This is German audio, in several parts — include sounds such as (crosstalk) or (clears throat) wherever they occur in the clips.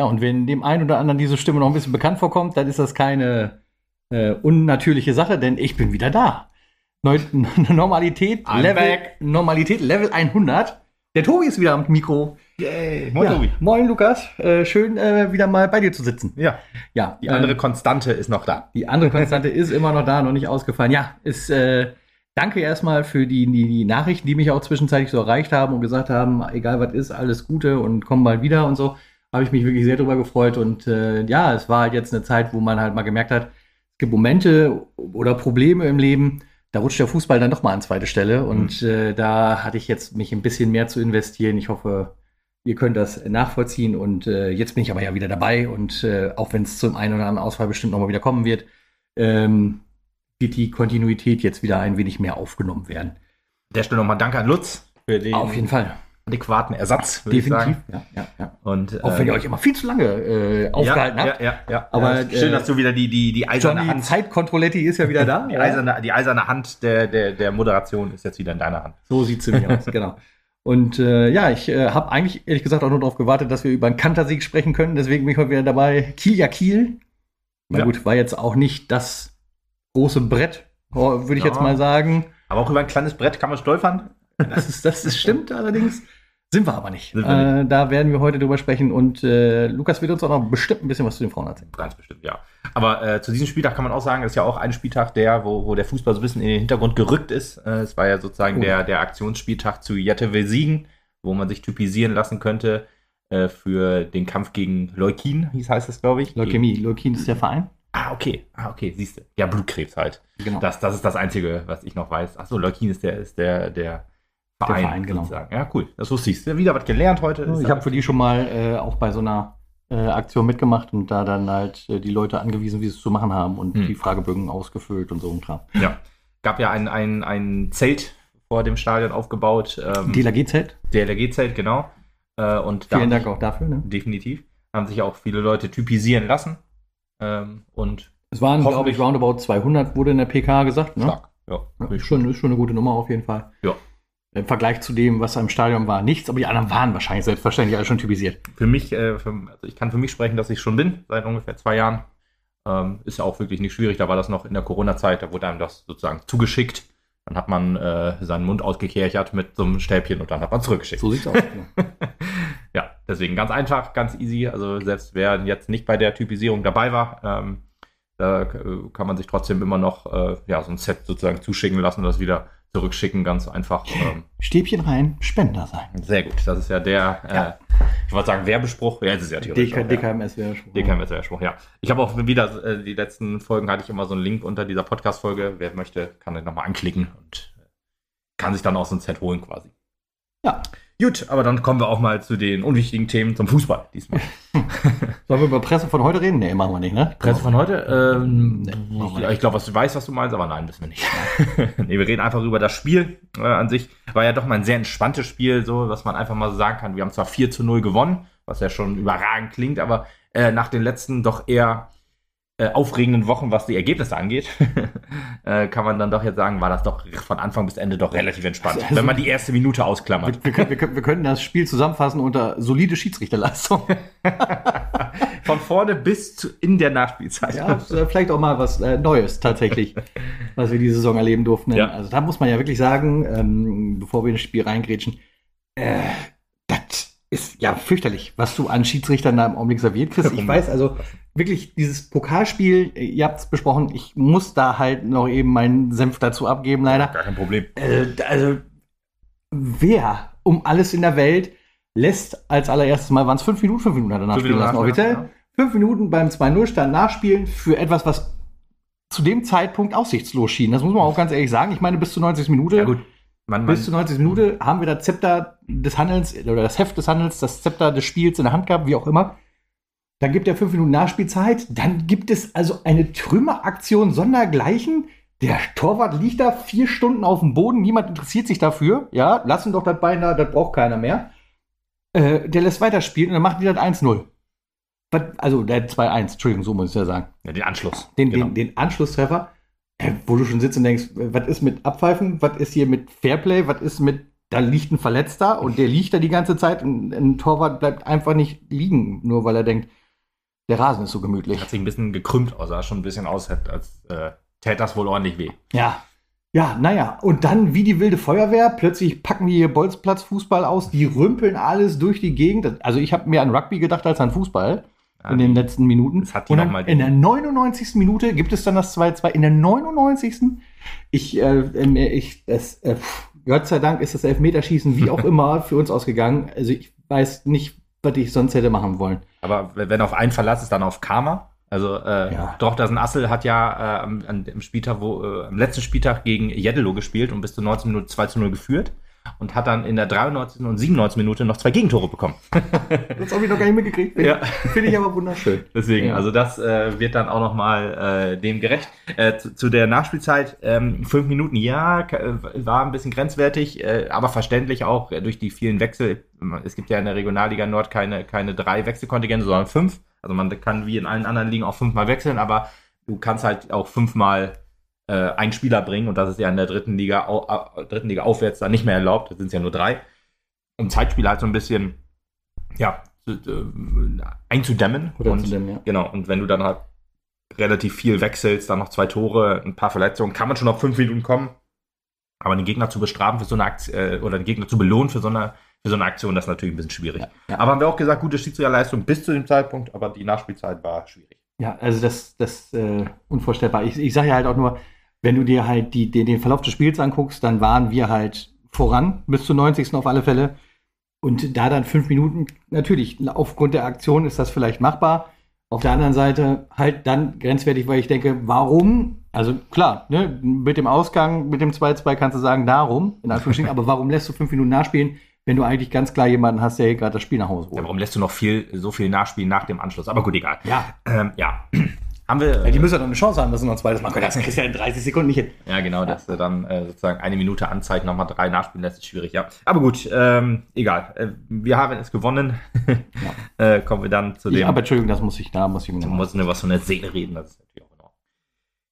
Ja, und wenn dem einen oder anderen diese Stimme noch ein bisschen bekannt vorkommt, dann ist das keine äh, unnatürliche Sache, denn ich bin wieder da. Neu (laughs) Normalität, I'm Level, back. Normalität Level 100. Der Tobi ist wieder am Mikro. Yay. ja. Moin, Lukas. Äh, schön, äh, wieder mal bei dir zu sitzen. Ja, Ja, die äh, andere Konstante ist noch da. Die andere Konstante (laughs) ist immer noch da, noch nicht ausgefallen. Ja, ist, äh, danke erstmal für die, die, die Nachrichten, die mich auch zwischenzeitlich so erreicht haben und gesagt haben, egal was ist, alles Gute und komm bald wieder und so. Habe ich mich wirklich sehr drüber gefreut. Und äh, ja, es war halt jetzt eine Zeit, wo man halt mal gemerkt hat, es gibt Momente oder Probleme im Leben, da rutscht der Fußball dann doch mal an zweite Stelle. Und äh, da hatte ich jetzt mich ein bisschen mehr zu investieren. Ich hoffe, ihr könnt das nachvollziehen. Und äh, jetzt bin ich aber ja wieder dabei. Und äh, auch wenn es zum einen oder anderen Ausfall bestimmt nochmal wieder kommen wird, ähm, wird die Kontinuität jetzt wieder ein wenig mehr aufgenommen werden. An der Stelle nochmal Danke an Lutz für den Auf jeden Fall. Adäquaten Ersatz, würde ich Definitiv. sagen. Ja, ja, ja. Und, Auch wenn ihr äh, euch immer viel zu lange äh, aufgehalten ja, habt. Ja, ja, ja. Aber, ja, schön, äh, dass du wieder die, die, die eiserne Johnny Hand, Zeitkontrolletti ist ja wieder da. (laughs) die eiserne, die eiserne Hand der, der, der Moderation ist jetzt wieder in deiner Hand. So sieht es nämlich aus, (laughs) genau. Und äh, ja, ich äh, habe eigentlich ehrlich gesagt auch nur darauf gewartet, dass wir über einen Kantersieg sprechen können. Deswegen bin ich heute wieder dabei. Kiel ja Kiel. Na gut, war jetzt auch nicht das große Brett, oh, würde ich jetzt mal sagen. Aber auch über ein kleines Brett kann man stolpern. Das, ist, das ist, stimmt allerdings. Sind wir aber nicht. Wir Äh, da werden wir heute drüber sprechen. Und äh, Lukas wird uns auch noch bestimmt ein bisschen was zu den Frauen erzählen. Ganz bestimmt, ja. Aber äh, zu diesem Spieltag kann man auch sagen, das ist ja auch ein Spieltag, der, wo, wo der Fußball so ein bisschen in den Hintergrund gerückt ist. Äh, es war ja sozusagen Oh. der, der Aktionsspieltag zu Jette will siegen, wo man sich typisieren lassen könnte äh, für den Kampf gegen Leukin, hieß heißt es, glaube ich. Leukämie. Leukin ist der Verein. Ah, okay. Ah, okay, siehst du. Ja, Blutkrebs halt. Genau. Das, das ist das Einzige, was ich noch weiß. Achso, Leukin ist der, ist der, der Verein, Verein, genau. sozusagen. Ja, cool. Das wusste ich. Wieder was gelernt heute. ich habe für die schon mal äh, auch bei so einer äh, Aktion mitgemacht und da dann halt äh, die Leute angewiesen, wie sie es zu machen haben und Hm. die Fragebögen ausgefüllt und so ein Kram. Ja. Gab ja ein, ein, ein Zelt vor dem Stadion aufgebaut. Ähm, DLRG-Zelt. DLRG-Zelt, genau. Äh, und Vielen Dank auch dafür. Ne? Definitiv. Haben sich auch viele Leute typisieren lassen. Ähm, und Es waren, glaube ich, roundabout 200, wurde in der PK gesagt. Ne? stark. Ja, Ja, ist, schon, ist schon eine gute Nummer auf jeden Fall. Ja. Im Vergleich zu dem, was im Stadion war, nichts, aber die anderen waren wahrscheinlich selbstverständlich alle schon typisiert. Für mich, äh, für, also ich kann für mich sprechen, dass ich schon bin, seit ungefähr zwei Jahren. Ähm, ist ja auch wirklich nicht schwierig. Da war das noch in der Corona-Zeit, da wurde einem das sozusagen zugeschickt. Dann hat man äh, seinen Mund ausgekerchert mit so einem Stäbchen und dann hat man zurückgeschickt. So sieht's aus. ja. (laughs) ja, deswegen ganz einfach, ganz easy. Also selbst wer jetzt nicht bei der Typisierung dabei war, ähm, da äh, kann man sich trotzdem immer noch äh, ja, so ein Set sozusagen zuschicken lassen das wieder zurückschicken. Ganz einfach. Ähm, Stäbchen rein, Spender sein. sehr gut. Das ist ja der, Ja. Äh, ich wollte sagen, Werbespruch. Ja, es ist ja theoretisch. DK, auch, ja. DKMS wäre schon. DKMS-Werbespruch, ja. Ich habe auch wieder, äh, die letzten Folgen hatte ich immer so einen Link unter dieser Podcast-Folge. Wer möchte, kann den nochmal anklicken und äh, kann sich dann auch so ein Set holen quasi. Ja. Gut, aber dann kommen wir auch mal zu den unwichtigen Themen zum Fußball diesmal. (laughs) Sollen wir über Presse von heute reden? Nee, machen wir nicht, ne? Presse von heute? Ähm, Nee, ich ich glaube, was du weißt, was du meinst, aber nein, wissen wir nicht. (laughs) nee, wir reden einfach über das Spiel äh, an sich. War ja doch mal ein sehr entspanntes Spiel, so was man einfach mal so sagen kann. Wir haben zwar 4 zu 0 gewonnen, was ja schon überragend klingt, aber äh, nach den letzten doch eher aufregenden Wochen, was die Ergebnisse angeht, (laughs) äh, kann man dann doch jetzt sagen, war das doch von Anfang bis Ende doch relativ entspannt. Also- wenn man die erste Minute ausklammert. Wir, wir, können, wir, wir können das Spiel zusammenfassen unter solide Schiedsrichterleistung. (laughs) Von vorne bis in der Nachspielzeit. Ja, äh, vielleicht auch mal was äh, Neues tatsächlich, (laughs) was wir diese Saison erleben durften. Ja. Also da muss man ja wirklich sagen, ähm, bevor wir ins Spiel reingrätschen, äh, ist ja fürchterlich, was du an Schiedsrichtern da im Augenblick serviert kriegst. Ich weiß also wirklich, dieses Pokalspiel, ihr habt es besprochen, ich muss da halt noch eben meinen Senf dazu abgeben, leider. Gar kein Problem. Äh, also, wer um alles in der Welt lässt als allererstes Mal, waren es fünf Minuten, fünf Minuten hat er nachspielen Minuten lassen, offiziell. Fünf Minuten beim 2-0-Stand nachspielen für etwas, was zu dem Zeitpunkt aussichtslos schien. Das muss man auch ganz ehrlich sagen. Ich meine, bis zur 90. Minute, Ja, gut. Man, man, bis zur 90. Minute haben wir das Zepter des Handelns oder das Heft des Handels, das Zepter des Spiels in der Hand gehabt, wie auch immer. Dann gibt er fünf Minuten Nachspielzeit. Dann gibt es also eine Trümmeraktion sondergleichen. Der Torwart liegt da vier Stunden auf dem Boden. Niemand interessiert sich dafür. Ja, lassen doch das Bein da, das braucht keiner mehr. Äh, der lässt weiterspielen und dann machen die das 1-0. Was- Also der 2-1, Entschuldigung, so muss ich ja sagen. ja, den Anschluss. Den, Genau. den, den Anschlusstreffer, wo du schon sitzt und denkst, äh, was ist mit Abpfeifen? Was ist hier mit Fairplay? Was ist mit da liegt ein Verletzter und der liegt da die ganze Zeit und ein Torwart bleibt einfach nicht liegen, nur weil er denkt, der Rasen ist so gemütlich. Hat sich ein bisschen gekrümmt aus, sah schon ein bisschen aus, als äh, täte das wohl ordentlich weh. Ja. Ja, naja, und dann wie die wilde Feuerwehr, plötzlich packen die hier Bolzplatzfußball aus, die rümpeln alles durch die Gegend. Also ich habe mehr an Rugby gedacht als an Fußball in den letzten Minuten. das hat die und noch dann mal in der 99. Minute gibt es dann das 2-2. In der 99. Ich, äh, ähm, ich, das, äh, Gott sei Dank ist das Elfmeterschießen wie auch (laughs) immer für uns ausgegangen. Also ich weiß nicht, was ich sonst hätte machen wollen. Aber wenn auf einen Verlass ist, dann auf Karma. Also äh, Ja. Drochtersen Assel hat ja äh, am, dem Spieltag, wo, äh, am letzten Spieltag gegen Jeddelo gespielt und bis zur 19 Minute 2 zu 0 geführt und hat dann in der 93. und 97. Minute noch zwei Gegentore bekommen. (laughs) Das habe ich noch gar nicht mitgekriegt. Finde Ja. find ich aber wunderschön. Deswegen, Ja. also das äh, wird dann auch nochmal äh, dem gerecht. Äh, zu, zu der Nachspielzeit, ähm, fünf Minuten, ja, äh, war ein bisschen grenzwertig, äh, aber verständlich auch durch die vielen Wechsel. Es gibt ja in der Regionalliga Nord keine, keine drei Wechselkontingente, sondern fünf. Also man kann wie in allen anderen Ligen auch fünfmal wechseln, aber du kannst halt auch fünfmal äh, einen Spieler bringen und das ist ja in der dritten Liga, au, dritten Liga aufwärts dann nicht mehr erlaubt. Das sind ja nur drei. Um Zeitspiele halt so ein bisschen, ja, äh, einzudämmen. Oder und, dem, ja. Genau, und wenn du dann halt relativ viel wechselst, dann noch zwei Tore, ein paar Verletzungen, kann man schon auf fünf Minuten kommen. Aber den Gegner zu bestrafen für so eine Aktion, äh, oder den Gegner zu belohnen für so eine, für so eine Aktion, das ist natürlich ein bisschen schwierig. Ja, ja. Aber haben wir auch gesagt, gute Schiedsrichterleistung bis zu dem Zeitpunkt, aber die Nachspielzeit war schwierig. Ja, also das, das äh, unvorstellbar. Ich, ich sage ja halt auch nur, wenn du dir halt die, den, den Verlauf des Spiels anguckst, dann waren wir halt voran, bis zur 90. auf alle Fälle. Und da dann fünf Minuten, natürlich, aufgrund der Aktion ist das vielleicht machbar. Auf der anderen Seite halt dann grenzwertig, weil ich denke, warum? Also klar, ne, mit dem Ausgang, mit dem 2-2 kannst du sagen, darum, in Anführungsstrichen, (laughs) aber warum lässt du fünf Minuten nachspielen, wenn du eigentlich ganz klar jemanden hast, der hier gerade das Spiel nach Hause Ja, holt? warum lässt du noch viel, so viel nachspielen nach dem Anschluss? Aber gut, egal. Ja, Ähm, ja. Haben wir. ja, die müssen ja doch eine Chance haben, dass sie noch ein zweites machen können. Das kriegst du ja in 30 Sekunden nicht hin. Ja, genau, dass er dann äh, sozusagen eine Minute Anzeige nochmal drei nachspielen lässt, ist schwierig, ja. Aber gut, ähm, egal. Äh, wir haben es gewonnen. (laughs) äh, kommen wir dann zu dem. aber Entschuldigung, das muss ich, da muss ich mir Du noch musst nur was von der Seele reden, das ist natürlich auch Ordnung.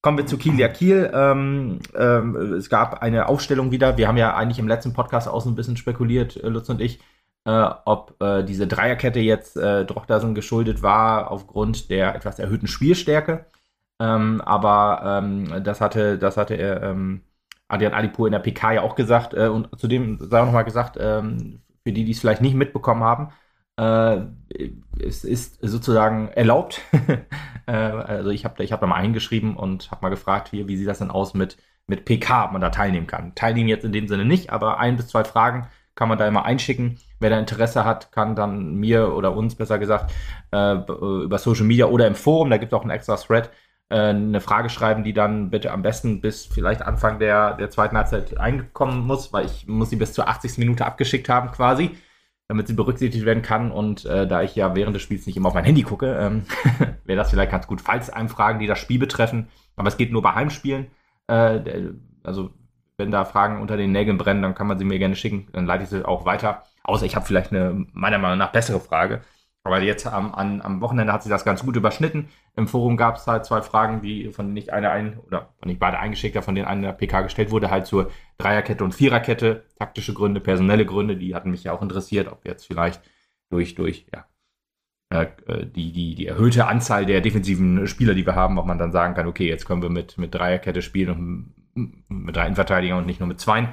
Kommen wir zu Kiel. Ja, Kiel. Ähm, ähm, es gab eine Aufstellung wieder. Wir haben ja eigentlich im letzten Podcast auch so ein bisschen spekuliert, äh, Lutz und ich, äh, ob äh, diese Dreierkette jetzt äh, Drochtersen geschuldet war aufgrund der etwas erhöhten Spielstärke. Ähm, aber ähm, das hatte, das hatte er, ähm, Adrian Alipur in der PK ja auch gesagt. Äh, und zudem sei auch nochmal gesagt, ähm, für die, die es vielleicht nicht mitbekommen haben, äh, es ist sozusagen erlaubt. (laughs) äh, also ich habe ich hab da mal eingeschrieben und habe mal gefragt, hier, wie sieht das denn aus mit, mit PK, ob man da teilnehmen kann. Teilnehmen jetzt in dem Sinne nicht, aber ein bis zwei Fragen kann man da immer einschicken. Wer da Interesse hat, kann dann mir oder uns besser gesagt äh, b- über Social Media oder im Forum, da gibt es auch einen extra Thread, äh, eine Frage schreiben, die dann bitte am besten bis vielleicht Anfang der, der zweiten Halbzeit eingekommen muss, weil ich muss sie bis zur 80. Minute abgeschickt haben quasi damit sie berücksichtigt werden kann. Und äh, da ich ja während des Spiels nicht immer auf mein Handy gucke, ähm, (laughs) wäre das vielleicht ganz gut, falls einem Fragen, die das Spiel betreffen. Aber es geht nur bei Heimspielen. Äh, also wenn da Fragen unter den Nägeln brennen, dann kann man sie mir gerne schicken. Dann leite ich sie auch weiter. Außer ich habe vielleicht eine meiner Meinung nach bessere Frage. Aber jetzt am, an, am Wochenende hat sich das ganz gut überschnitten. Im Forum gab es halt zwei Fragen, die von denen ich eine ein oder von ich beide eingeschickt von denen eine PK gestellt wurde, halt zur Dreierkette und Viererkette, taktische Gründe, personelle Gründe, die hatten mich ja auch interessiert, ob jetzt vielleicht durch, durch, ja, äh, die, die, die erhöhte Anzahl der defensiven Spieler, die wir haben, ob man dann sagen kann, okay, jetzt können wir mit, mit Dreierkette spielen und mit drei Innenverteidigern und nicht nur mit zweien.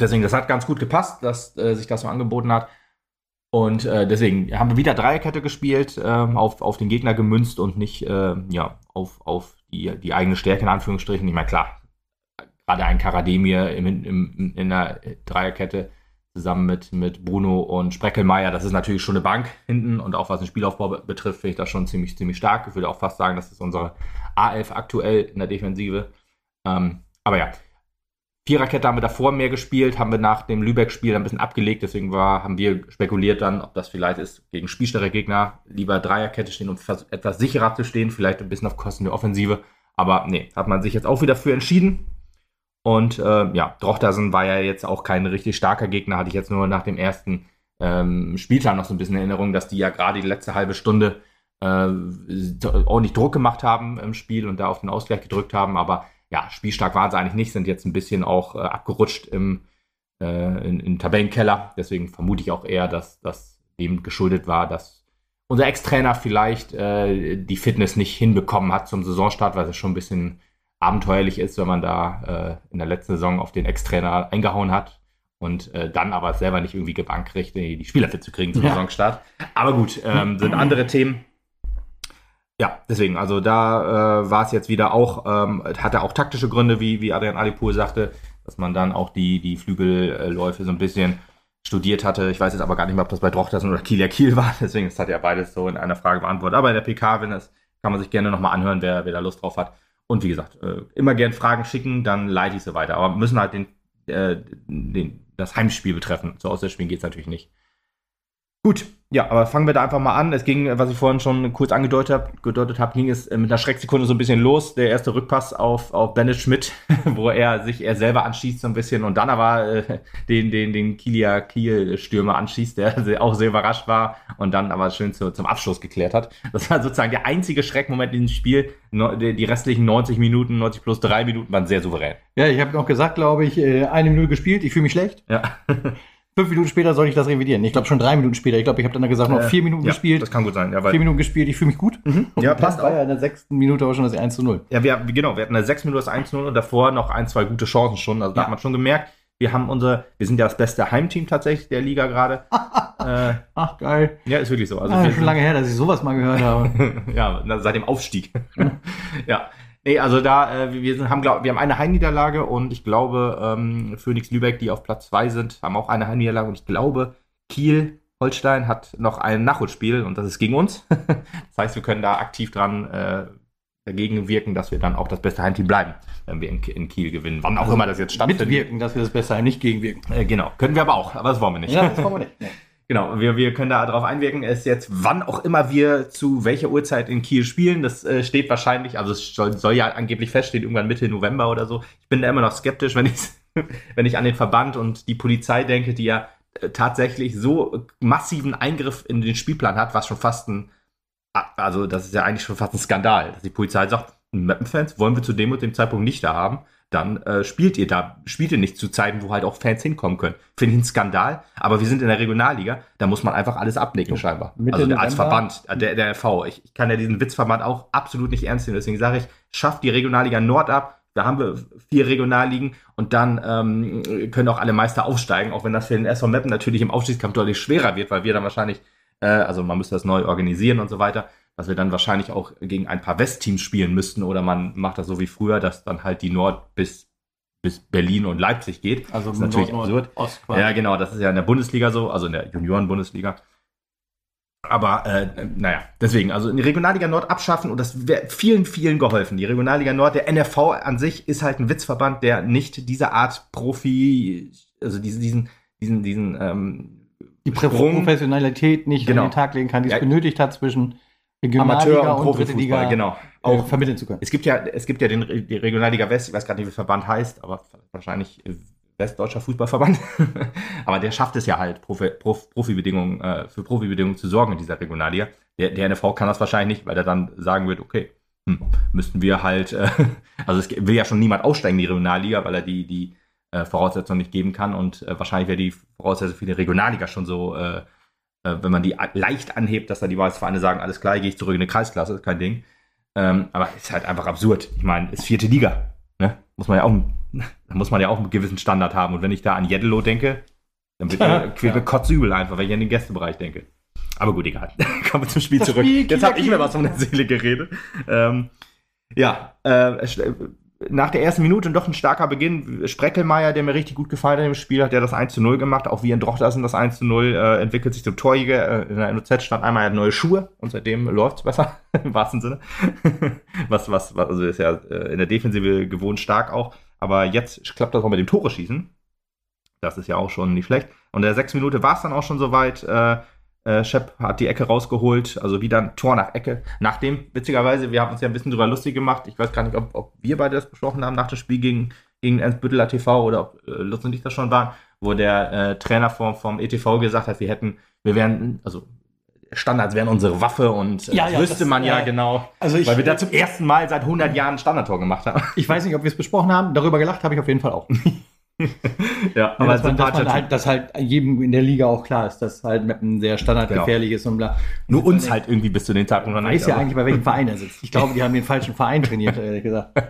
Deswegen, das hat ganz gut gepasst, dass äh, sich das so angeboten hat. Und äh, deswegen haben wir wieder Dreierkette gespielt, ähm, auf, auf den Gegner gemünzt und nicht äh, ja, auf, auf die, die eigene Stärke in Anführungsstrichen. Ich meine, klar, gerade ein Karademir im, im, in der Dreierkette zusammen mit, mit Bruno und Spreckelmeier, das ist natürlich schon eine Bank hinten und auch was den Spielaufbau be- betrifft, finde ich das schon ziemlich, ziemlich stark. Ich würde auch fast sagen, das ist unsere A11 aktuell in der Defensive. Ähm, aber ja, Viererkette haben wir davor mehr gespielt, haben wir nach dem Lübeck-Spiel ein bisschen abgelegt, deswegen war, haben wir spekuliert dann, ob das vielleicht ist, gegen spielstärkere Gegner lieber Dreierkette stehen, um etwas sicherer zu stehen, vielleicht ein bisschen auf Kosten der Offensive. Aber nee, hat man sich jetzt auch wieder für entschieden. Und äh, ja, Drochtersen war ja jetzt auch kein richtig starker Gegner, hatte ich jetzt nur nach dem ersten ähm, Spieltag noch so ein bisschen Erinnerung, dass die ja gerade die letzte halbe Stunde äh, ordentlich Druck gemacht haben im Spiel und da auf den Ausgleich gedrückt haben. Aber ja, spielstark waren sie eigentlich nicht, sind jetzt ein bisschen auch äh, abgerutscht im, äh, in, in Tabellenkeller. Deswegen vermute ich auch eher, dass das dem geschuldet war, dass unser Ex-Trainer vielleicht äh, die Fitness nicht hinbekommen hat zum Saisonstart, weil es schon ein bisschen abenteuerlich ist, wenn man da äh, in der letzten Saison auf den Ex-Trainer eingehauen hat und äh, dann aber selber nicht irgendwie gebannt kriegt, die Spieler fit zu kriegen zum ja. Saisonstart. Aber gut, ähm, sind andere Themen. Ja, deswegen, also da äh, war es jetzt wieder auch, ähm, hatte auch taktische Gründe, wie, wie Adrian Alipur sagte, dass man dann auch die, die Flügelläufe so ein bisschen studiert hatte. Ich weiß jetzt aber gar nicht mehr, ob das bei Drochtersen oder Kiel ja Kiel (laughs) war. Deswegen, das hat ja beides so in einer Frage beantwortet. Aber in der PK, wenn das, kann man sich gerne nochmal anhören, wer, wer da Lust drauf hat. Und wie gesagt, äh, immer gern Fragen schicken, dann leite ich sie weiter. Aber müssen halt den, äh, den, das Heimspiel betreffen. So aus der Spiel geht es natürlich nicht. Gut, ja, aber fangen wir da einfach mal an. Es ging, was ich vorhin schon kurz angedeutet habe, gedeutet hab, ging es mit einer Schrecksekunde so ein bisschen los. Der erste Rückpass auf, auf Bennett Schmidt, (laughs) wo er sich er selber anschießt so ein bisschen und dann aber äh, den, den, den Kielia Kiel-Stürmer anschießt, der auch sehr überrascht war und dann aber schön zu, zum Abschluss geklärt hat. Das war sozusagen der einzige Schreckmoment in dem Spiel. Die restlichen 90 Minuten, 90 plus 3 Minuten waren sehr souverän. Ja, ich habe noch gesagt, glaube ich, äh, eine Minute gespielt, ich fühle mich schlecht. Ja. (laughs) Fünf Minuten später soll ich das revidieren. Ich glaube schon drei Minuten später. Ich glaube, ich habe dann gesagt, noch vier Minuten ja, gespielt. Das kann gut sein. Ja, vier Minuten gespielt, ich fühle mich gut. Mhm. Ja, passt war ja in der sechsten Minute auch schon das 1 zu 0. Ja, wir, genau, wir hatten in der sechsten Minute das 1 zu 0 und davor noch ein, zwei gute Chancen schon. Also da hat man schon gemerkt, wir haben unsere, wir sind ja das beste Heimteam tatsächlich der Liga gerade. (laughs) äh, Ach, geil. Ja, ist wirklich so. Also ah, schon lange her, dass ich sowas mal gehört (laughs) habe. ja, seit dem Aufstieg. ja. (laughs) Nee, also da, äh, wir sind, haben, glaub, wir haben eine Heimniederlage und ich glaube, ähm, Phoenix Lübeck, die auf Platz 2 sind, haben auch eine Heimniederlage und ich glaube, Kiel, Holstein hat noch ein Nachholspiel und das ist gegen uns. (laughs) das heißt, wir können da aktiv dran äh, dagegen wirken, dass wir dann auch das beste Heimteam bleiben, wenn wir in, in Kiel gewinnen. Wann auch also immer das jetzt stattfindet. Mitwirken, dass wir das beste Heim nicht gegenwirken. Äh, genau, können wir aber auch, aber das wollen wir nicht. Ja, das wollen wir nicht. (laughs) Nee. Genau, wir, wir können da drauf einwirken. Es ist jetzt, wann auch immer wir zu welcher Uhrzeit in Kiel spielen, das äh, steht wahrscheinlich, also es soll, soll, ja angeblich feststehen, irgendwann Mitte November oder so. Ich bin da immer noch skeptisch, (laughs) wenn ich, wenn ich an den Verband und die Polizei denke, die ja äh, tatsächlich so massiven Eingriff in den Spielplan hat, was schon fast ein, also das ist ja eigentlich schon fast ein Skandal, dass die Polizei sagt, Mappenfans wollen wir zu dem und dem Zeitpunkt nicht da haben dann äh, spielt ihr da, spielt ihr nicht zu Zeiten, wo halt auch Fans hinkommen können. Finde ich ein Skandal, aber wir sind in der Regionalliga, da muss man einfach alles abnicken, scheinbar. Mitte also als Verband, äh, der, der FV. Ich, ich kann ja diesen Witzverband auch absolut nicht ernst nehmen, deswegen sage ich, schafft die Regionalliga Nord ab, da haben wir vier Regionalligen und dann ähm, können auch alle Meister aufsteigen, auch wenn das für den SV Meppen natürlich im Aufstiegskampf deutlich schwerer wird, weil wir dann wahrscheinlich, äh, also man müsste das neu organisieren und so weiter dass wir dann wahrscheinlich auch gegen ein paar Westteams spielen müssten oder man macht das so wie früher, dass dann halt die Nord bis bis Berlin und Leipzig geht. Also das ist natürlich Nord, absurd. Ost ja, genau, das ist ja in der Bundesliga so, also in der Junioren-Bundesliga. Aber äh, naja, deswegen, also in die Regionalliga Nord abschaffen und das wäre vielen, vielen geholfen. Die Regionalliga Nord, der NRV an sich ist halt ein Witzverband, der nicht diese Art Profi, also diesen, diesen, diesen, diesen ähm, die Professionalität nicht genau. an den Tag legen kann, die es ja. benötigt hat zwischen Amateur und, Profifußball, genau. Äh, auch vermitteln zu können. Es gibt ja, es gibt ja den, die Regionalliga West, ich weiß gar nicht, wie der Verband heißt, aber wahrscheinlich Westdeutscher Fußballverband. (laughs) aber der schafft es ja halt, Profi, Prof, Profibedingungen, äh, für Profibedingungen zu sorgen in dieser Regionalliga. Der, der NFV kann das wahrscheinlich nicht, weil er dann sagen wird, okay, hm, müssten wir halt, äh, (laughs) also es will ja schon niemand aussteigen in die Regionalliga, weil er die, die äh, Voraussetzungen nicht geben kann und äh, wahrscheinlich wäre die Voraussetzung für die Regionalliga schon so äh, wenn man die leicht anhebt, dass dann die Vereine sagen, alles klar, gehe ich zurück in eine Kreisklasse, ist kein Ding. Ähm, aber ist halt einfach absurd. Ich meine, ist vierte Liga. Ne? Muss man ja auch, (laughs) da muss man ja auch einen gewissen Standard haben. Und wenn ich da an Jeddelo denke, dann wird (laughs) mir, quält mir kotzübel einfach, wenn ich an den Gästebereich denke. Aber gut, egal. (laughs) Kommen wir zum Spiel das zurück. Spiel, Jetzt habe ich mir was von der Seele geredet. Ähm, ja, äh, nach der ersten Minute doch ein starker Beginn. Spreckelmeier, der mir richtig gut gefallen hat im Spiel, hat der das 1 zu 0 gemacht. Auch wie in Drochtersen das 1 zu 0 äh, entwickelt sich zum Torjäger. Äh, in der NOZ stand einmal, neue Schuhe und seitdem läuft es besser, (laughs) im wahrsten Sinne. (laughs) was, was, was, also ist ja äh, in der Defensive gewohnt stark auch. Aber jetzt klappt das auch mit dem Tore schießen. Das ist ja auch schon nicht schlecht. Und in der sechs Minute war es dann auch schon soweit. Äh, äh, Shep hat die Ecke rausgeholt, also wieder ein Tor nach Ecke. Nachdem, witzigerweise, wir haben uns ja ein bisschen drüber lustig gemacht. Ich weiß gar nicht, ob, ob wir beide das besprochen haben nach dem Spiel gegen, gegen Ernstbütteler TV oder ob äh, Lutz und ich das schon waren, wo der äh, Trainer vom, vom ETV gesagt hat, wir hätten, wir wären, also Standards wären unsere Waffe und äh, ja, ja, wüsste das, man ja, ja, genau, also ich, weil wir da zum ersten Mal seit 100 Jahren ein Standardtor gemacht haben. Ich weiß nicht, ob wir es besprochen haben, darüber gelacht habe ich auf jeden Fall auch. (laughs) (laughs) ja, aber dass man, dass man halt, dass halt jedem in der Liga auch klar ist, dass halt Meppen sehr standardgefährlich genau. ist und bla. Nur uns halt irgendwie bis zu den Zeitpunkt noch nicht. Weiß ja eigentlich, bei welchem Verein er sitzt. Ich glaube, die haben den falschen Verein trainiert, ehrlich gesagt. (laughs)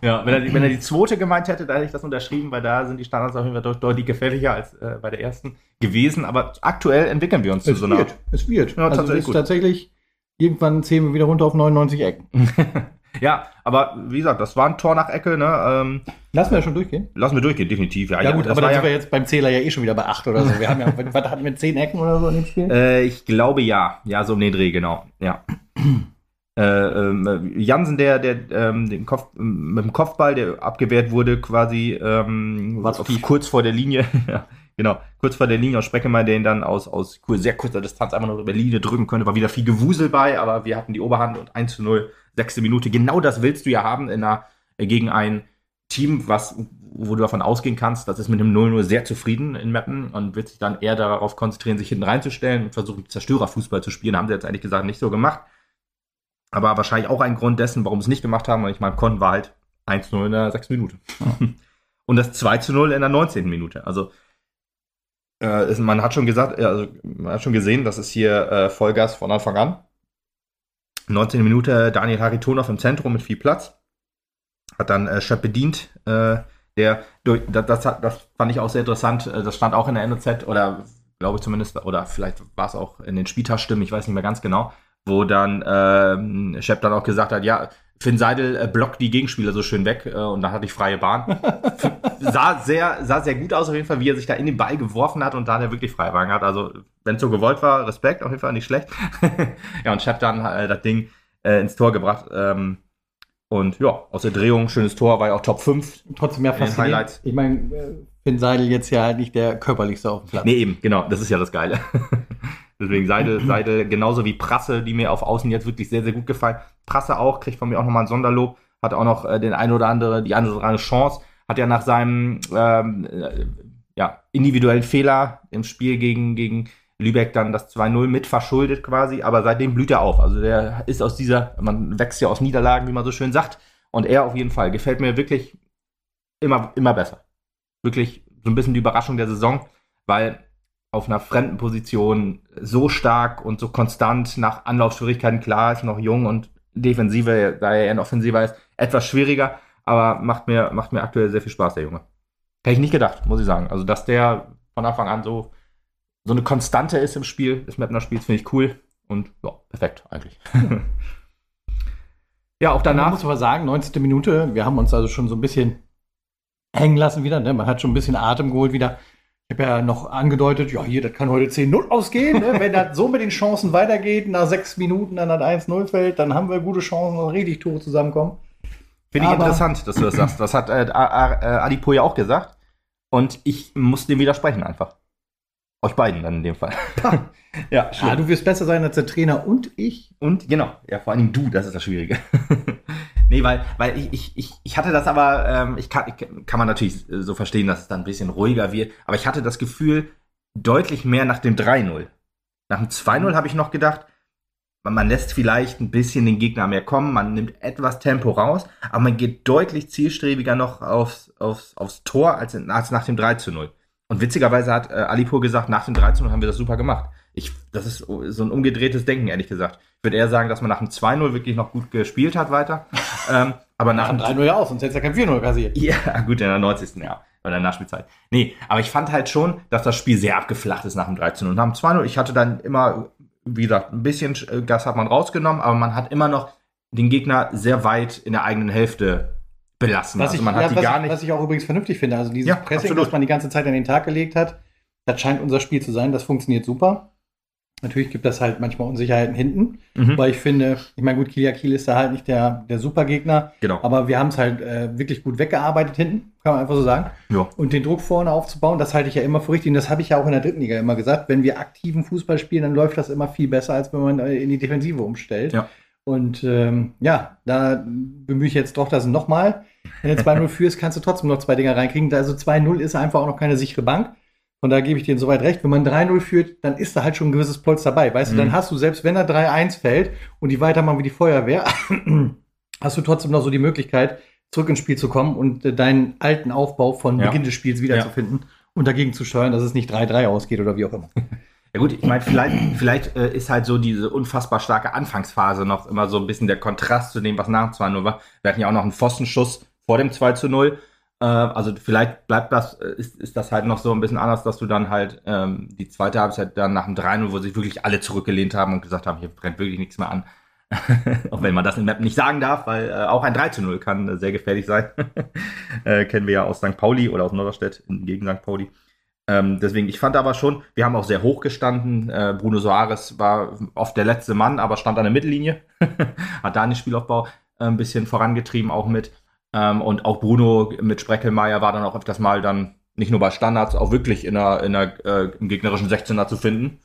Ja, wenn er, wenn er die zweite gemeint hätte, da hätte ich das unterschrieben, weil da sind die Standards auf jeden Fall deutlich gefährlicher als äh, bei der ersten gewesen. Aber aktuell entwickeln wir uns es zu so einer. Wird, es wird. Ja, also tatsächlich, tatsächlich irgendwann zählen wir wieder runter auf 99 Ecken. (laughs) ja, aber wie gesagt, das war ein Tor nach Ecke. Ne? Ähm, lassen wir ja schon durchgehen? Lassen wir durchgehen, definitiv. Ja, ja gut, aber dann sind wir jetzt beim Zähler ja eh schon wieder bei 8 oder so. Wir haben ja, (laughs) was hatten wir, 10 Ecken oder so in dem Spiel? Äh, ich glaube ja. Ja, so um den Dreh, genau. Ja. Äh, ähm, Jansen, der, der ähm, den Kopf, mit dem Kopfball, der abgewehrt wurde, quasi ähm, auf, kurz vor der Linie, (laughs) ja, genau, kurz vor der Linie aus Spreckemeyer, den dann aus, aus sehr kurzer Distanz einfach nur über die Linie drücken könnte, war wieder viel Gewusel bei, aber wir hatten die Oberhand und 1 zu 0, sechste Minute. Genau das willst du ja haben in einer, gegen ein Team, was, wo du davon ausgehen kannst, das ist mit einem 0-0 sehr zufrieden in Mappen und wird sich dann eher darauf konzentrieren, sich hinten reinzustellen und versuchen, Zerstörerfußball zu spielen. Haben sie jetzt eigentlich gesagt nicht so gemacht. Aber wahrscheinlich auch ein Grund dessen, warum sie es nicht gemacht haben. weil ich meine, konnten war halt 1-0 in der 6. Minute. Und das 2-0 in der 19. Minute. Also äh, man hat schon gesagt, also man hat schon gesehen, das ist hier äh, Vollgas von Anfang an. 19. Minute Daniel Haritonov im Zentrum mit viel Platz. Hat dann äh, Schöpp bedient, äh, der das, das, das, fand ich auch sehr interessant. Äh, das stand auch in der NOZ oder glaube ich zumindest, oder vielleicht war es auch in den Spieltagsstimmen, ich weiß nicht mehr ganz genau wo dann ähm, Shep dann auch gesagt hat, ja, Finn Seidel äh, blockt die Gegenspieler so schön weg äh, und dann hatte ich freie Bahn. (laughs) sah sehr, sah sehr gut aus auf jeden Fall, wie er sich da in den Ball geworfen hat und dann er wirklich freie Bahn hat. Also, wenn es so gewollt war, Respekt, auf jeden Fall nicht schlecht. (laughs) ja, und Shep dann äh, das Ding äh, ins Tor gebracht. Ähm, und ja, aus der Drehung, schönes Tor, war ja auch Top 5. Trotzdem ja fast Highlights. Ich meine, äh, Finn Seidel jetzt ja halt nicht der körperlichste auf dem Platz. Nee, eben, genau, das ist ja das Geile. (laughs) Deswegen Seidel, Seidel genauso wie Prasse, die mir auf Außen jetzt wirklich sehr, sehr gut gefallen. Prasse auch, kriegt von mir auch nochmal ein Sonderlob, hat auch noch äh, den ein oder andere, die eine oder andere Chance, hat ja nach seinem ähm, äh, ja, individuellen Fehler im Spiel gegen, gegen Lübeck dann das 2-0 mit verschuldet quasi, aber seitdem blüht er auf. Also der ist aus dieser, man wächst ja aus Niederlagen, wie man so schön sagt. Und er auf jeden Fall gefällt mir wirklich immer, immer besser. Wirklich so ein bisschen die Überraschung der Saison, weil auf einer fremden Position so stark und so konstant nach Anlaufschwierigkeiten, klar, ist noch jung und Defensive, da er in Offensive ist, etwas schwieriger, aber macht mir, macht mir aktuell sehr viel Spaß, der Junge. Hätte ich nicht gedacht, muss ich sagen. Also, dass der von Anfang an so, so eine Konstante ist im Spiel, des Mapner Spiels, finde ich cool und ja, perfekt eigentlich. (laughs) ja, auch danach. Man muss aber sagen, 19. Minute, wir haben uns also schon so ein bisschen hängen lassen wieder, ne? man hat schon ein bisschen Atem geholt wieder. Ich habe ja noch angedeutet, ja, hier, das kann heute 10-0 ausgehen. Ne? Wenn das so mit den Chancen weitergeht, nach sechs Minuten dann das 1-0 fällt, dann haben wir gute Chancen, dass richtig Tore zusammenkommen. Finde ich interessant, dass du das sagst. Das hat äh, äh, Adipo ja auch gesagt. Und ich muss dem widersprechen einfach. Euch beiden dann in dem Fall. (laughs) ja, schön. Ah, du wirst besser sein als der Trainer und ich. Und genau, ja, vor allem du, das ist das Schwierige. (laughs) Nee, weil, weil ich, ich, ich, hatte das aber, ähm, ich kann, ich, kann man natürlich so verstehen, dass es dann ein bisschen ruhiger wird, aber ich hatte das Gefühl, deutlich mehr nach dem 3-0. Nach dem 2-0 habe ich noch gedacht, man, man lässt vielleicht ein bisschen den Gegner mehr kommen, man nimmt etwas Tempo raus, aber man geht deutlich zielstrebiger noch aufs, aufs, aufs Tor als, als nach dem 3 0. Und witzigerweise hat äh, Alipur gesagt, nach dem 3 0 haben wir das super gemacht. Ich, das ist so ein umgedrehtes Denken, ehrlich gesagt. Ich würde eher sagen, dass man nach dem 2-0 wirklich noch gut gespielt hat weiter. (laughs) ähm, aber nach, dem 3-0 ja auch, sonst hätte es ja kein 4-0 kassiert. Ja, gut, in der 90. Ja. Oder in der Nachspielzeit. Nee, aber ich fand halt schon, dass das Spiel sehr abgeflacht ist nach dem 13 und nach dem 2-0. Ich hatte dann immer, wie gesagt, ein bisschen Gas hat man rausgenommen, aber man hat immer noch den Gegner sehr weit in der eigenen Hälfte belassen. Was, also man ich, hat ja, die gar ich, nicht was ich auch übrigens vernünftig finde. Also dieses ja, Pressing, absolut. das man die ganze Zeit an den Tag gelegt hat, das scheint unser Spiel zu sein. Das funktioniert super. Natürlich gibt das halt manchmal Unsicherheiten hinten, mhm. weil ich finde, ich meine, gut, Kilia Kiel ist da halt nicht der, der Supergegner, genau. aber wir haben es halt äh, wirklich gut weggearbeitet hinten, kann man einfach so sagen. Ja. Und den Druck vorne aufzubauen, das halte ich ja immer für richtig und das habe ich ja auch in der dritten Liga immer gesagt. Wenn wir aktiven Fußball spielen, dann läuft das immer viel besser, als wenn man in die Defensive umstellt. Ja. Und ähm, ja, da bemühe ich jetzt doch das nochmal. Wenn du 2-0 (laughs) führst, kannst du trotzdem noch zwei Dinger reinkriegen. Also 2-0 ist einfach auch noch keine sichere Bank. Und da gebe ich dir soweit recht, wenn man 3-0 führt, dann ist da halt schon ein gewisses Polster dabei. Weißt mhm. du, dann hast du, selbst wenn er 3-1 fällt und die weitermachen wie die Feuerwehr, (clears throat) hast du trotzdem noch so die Möglichkeit, zurück ins Spiel zu kommen und äh, deinen alten Aufbau von Ja. Beginn des Spiels wiederzufinden und dagegen zu steuern, dass es nicht 3-3 ausgeht oder wie auch immer. (laughs) Ja gut, ich meine, vielleicht, vielleicht äh, ist halt so diese unfassbar starke Anfangsphase noch immer so ein bisschen der Kontrast zu dem, was nach dem 2-0 war. Wir hatten ja auch noch einen Pfostenschuss vor dem 2 0. Äh, also vielleicht bleibt das, äh, ist, ist das halt noch so ein bisschen anders, dass du dann halt ähm, die zweite Halbzeit dann nach dem 3-0, wo sich wirklich alle zurückgelehnt haben und gesagt haben, hier brennt wirklich nichts mehr an. (laughs) auch wenn man das in Map nicht sagen darf, weil äh, auch ein 3 0 kann äh, sehr gefährlich sein. (laughs) äh, kennen wir ja aus St. Pauli oder aus Norderstedt gegen St. Pauli. Ähm, deswegen, ich fand aber schon, wir haben auch sehr hoch gestanden. Äh, Bruno Soares war oft der letzte Mann, aber stand an der Mittellinie. (laughs) Hat da den Spielaufbau äh, ein bisschen vorangetrieben, auch mit. Ähm, und auch Bruno mit Spreckelmeier war dann auch öfters mal dann nicht nur bei Standards, auch wirklich in der, in der, äh, im gegnerischen 16er zu finden.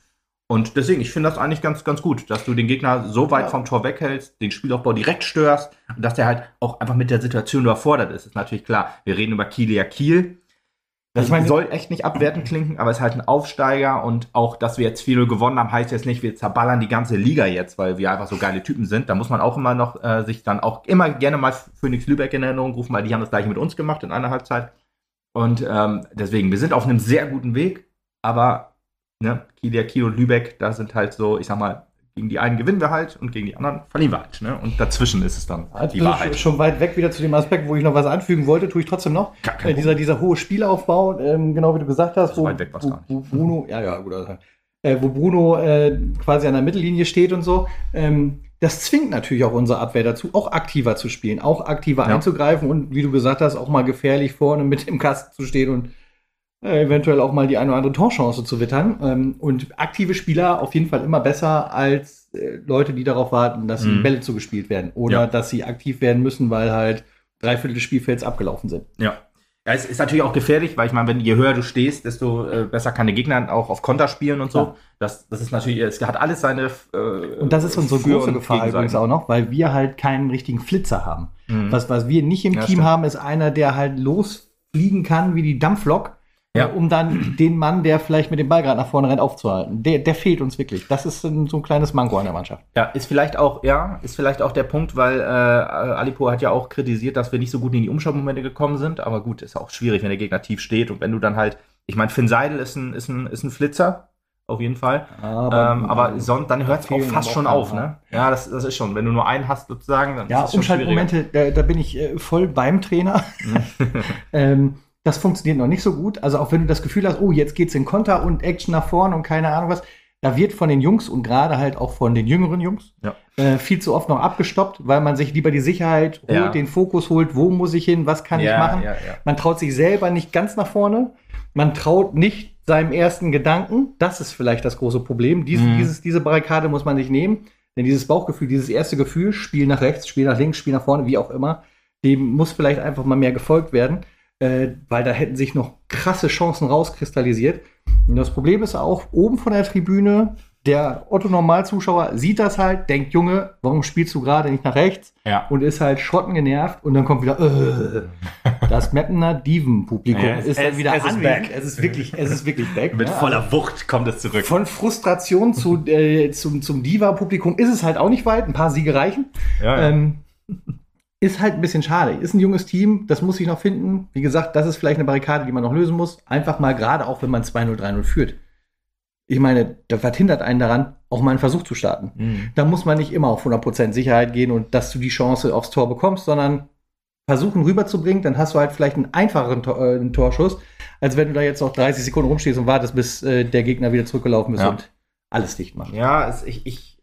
Und deswegen, ich finde das eigentlich ganz, ganz gut, dass du den Gegner so weit Ja. vom Tor weghältst, den Spielaufbau direkt störst und dass der halt auch einfach mit der Situation überfordert ist. Ist natürlich klar. Wir reden über Kielia Kiel. Das Ich meine- soll echt nicht abwertend (clears throat) klingen, aber es ist halt ein Aufsteiger und auch, dass wir jetzt 4-0 gewonnen haben, heißt jetzt nicht, wir zerballern die ganze Liga jetzt, weil wir einfach so geile Typen sind. Da muss man auch immer noch äh, sich dann auch immer gerne mal Phoenix Lübeck in Erinnerung rufen, weil die haben das gleiche mit uns gemacht in einer Halbzeit. Und ähm, deswegen, wir sind auf einem sehr guten Weg, aber ne, Kielia, Kiel und Lübeck, da sind halt so, ich sag mal, gegen die einen gewinnen wir halt und gegen die anderen verlieren wir halt. Ne? Und dazwischen ist es dann Also die Wahrheit. schon weit weg wieder zu dem Aspekt, wo ich noch was anfügen wollte, tue ich trotzdem noch. Äh, dieser, dieser hohe Spielaufbau, ähm, genau wie du gesagt hast, So wo, weit weg wo, gar nicht. wo Bruno, ja, ja, gut, also, äh, wo Bruno äh, quasi an der Mittellinie steht und so, ähm, das zwingt natürlich auch unsere Abwehr dazu, auch aktiver zu spielen, auch aktiver Ja. einzugreifen und wie du gesagt hast, auch mal gefährlich vorne mit im Kasten zu stehen und äh, eventuell auch mal die eine oder andere Torchance zu wittern. Ähm, und aktive Spieler auf jeden Fall immer besser als äh, Leute, die darauf warten, dass Mhm. Bälle zugespielt werden oder Ja. dass sie aktiv werden müssen, weil halt drei Viertel des Spielfelds abgelaufen sind. Ja. Ja, es ist natürlich auch gefährlich, weil ich meine, wenn je höher du stehst, desto äh, besser kann der Gegner auch auf Konter spielen und so. Ja. Das, das ist natürlich, es hat alles seine. Äh, Und das ist unsere große Gefahr übrigens auch noch, weil wir halt keinen richtigen Flitzer haben. Mhm. Was, was wir nicht im Ja, Team stimmt. haben, ist einer, der halt losfliegen kann wie die Dampflok, Ja. äh, um dann den Mann, der vielleicht mit dem Ball gerade nach vorne rennt, aufzuhalten. Der, der fehlt uns wirklich. Das ist ein, so ein kleines Manko an der Mannschaft. Ja, ist vielleicht auch, ja, ist vielleicht auch der Punkt, weil äh, Alipo hat ja auch kritisiert, dass wir nicht so gut in die Umschaltmomente gekommen sind. Aber gut, ist auch schwierig, wenn der Gegner tief steht und wenn du dann halt, ich meine, Finn Seidel ist ein, ist ein, ist ein Flitzer, auf jeden Fall. ähm, aber son dann hört es auch fast aber schon auf, ne? Ja, das, das ist schon. Wenn du nur einen hast, sozusagen, dann Ja, ist es schon schwieriger. Umschaltmomente, da, da bin ich äh, voll beim Trainer. (laughs) ähm, das funktioniert noch nicht so gut. Also auch wenn du das Gefühl hast, oh, jetzt geht's in Konter und Action nach vorne und keine Ahnung was, da wird von den Jungs und gerade halt auch von den jüngeren Jungs Ja. äh, viel zu oft noch abgestoppt, weil man sich lieber die Sicherheit holt, Ja. den Fokus holt, wo muss ich hin, was kann ja, ich machen. Man traut sich selber nicht ganz nach vorne. Man traut nicht seinem ersten Gedanken. Das ist vielleicht das große Problem. Dies, Mhm. dieses, diese Barrikade muss man nicht nehmen. Denn dieses Bauchgefühl, dieses erste Gefühl, Spiel nach rechts, Spiel nach links, Spiel nach vorne, wie auch immer, dem muss vielleicht einfach mal mehr gefolgt werden. Äh, weil da hätten sich noch krasse Chancen rauskristallisiert. Und das Problem ist auch, oben von der Tribüne, der Otto-Normalzuschauer sieht das halt, denkt, Junge, warum spielst du gerade nicht nach rechts? ja. und ist halt schrotten genervt und dann kommt wieder äh, (laughs) das Mappener Diven-Publikum Ja, ist dann wieder es ist anwesend. back. Es ist wirklich, es ist wirklich back. Mit ne? voller Wucht kommt es zurück. Also von Frustration zu, äh, zum, zum Diva-Publikum ist es halt auch nicht weit. Ein paar Siege reichen. ja, ja. Ähm, ist halt ein bisschen schade. Ist ein junges Team, das muss sich noch finden. Wie gesagt, das ist vielleicht eine Barrikade, die man noch lösen muss. Einfach mal gerade auch, wenn man 2-0, 3-0 führt. Ich meine, da- was hindert einen daran, auch mal einen Versuch zu starten? Mhm. da muss man nicht immer auf 100% Sicherheit gehen und dass du die Chance aufs Tor bekommst, sondern versuchen rüberzubringen, dann hast du halt vielleicht einen einfacheren Tor, äh, einen Torschuss, als wenn du da jetzt noch 30 Sekunden rumstehst und wartest, bis äh, der Gegner wieder zurückgelaufen ist Ja. und alles dicht macht. Ja, es, ich, ich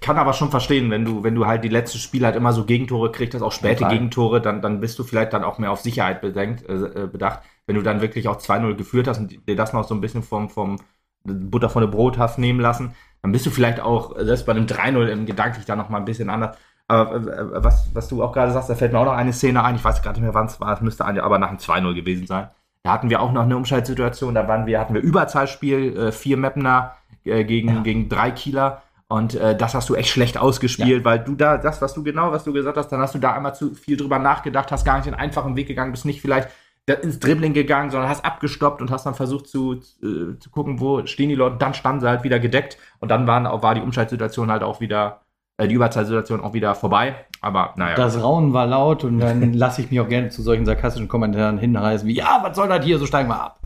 kann aber schon verstehen, wenn du, wenn du halt die letzten Spiele halt immer so Gegentore kriegst, das auch späte Total. Gegentore, dann, dann bist du vielleicht dann auch mehr auf Sicherheit bedenkt, äh, äh, bedacht. Wenn du dann wirklich auch 2-0 geführt hast und dir das noch so ein bisschen vom, vom Butter von der Brot hast nehmen lassen, dann bist du vielleicht auch, äh, selbst bei einem 3-0 im gedanklich da noch mal ein bisschen anders. Aber äh, was, was du auch gerade sagst, da fällt mir auch noch eine Szene ein, ich weiß gerade nicht mehr, wann es war, es müsste aber nach einem 2-0 gewesen sein. Da hatten wir auch noch eine Umschaltsituation, da waren wir, hatten wir Überzahlspiel, äh, vier Mapner äh, gegen, Ja. gegen drei Kieler. Und äh, das hast du echt schlecht ausgespielt, weil du da, das, was du genau, was du gesagt hast, dann hast du da einmal zu viel drüber nachgedacht, hast gar nicht den einfachen Weg gegangen, bist nicht vielleicht ins Dribbling gegangen, sondern hast abgestoppt und hast dann versucht zu, äh, zu gucken, wo stehen die Leute. Dann standen sie halt wieder gedeckt und dann waren, war die Umschaltsituation halt auch wieder die Überzahlsituation auch wieder vorbei. Aber naja. Das Raunen war laut und dann (laughs) lasse ich mich auch gerne zu solchen sarkastischen Kommentaren hinreißen wie, ja, was soll das hier, so steigen wir ab.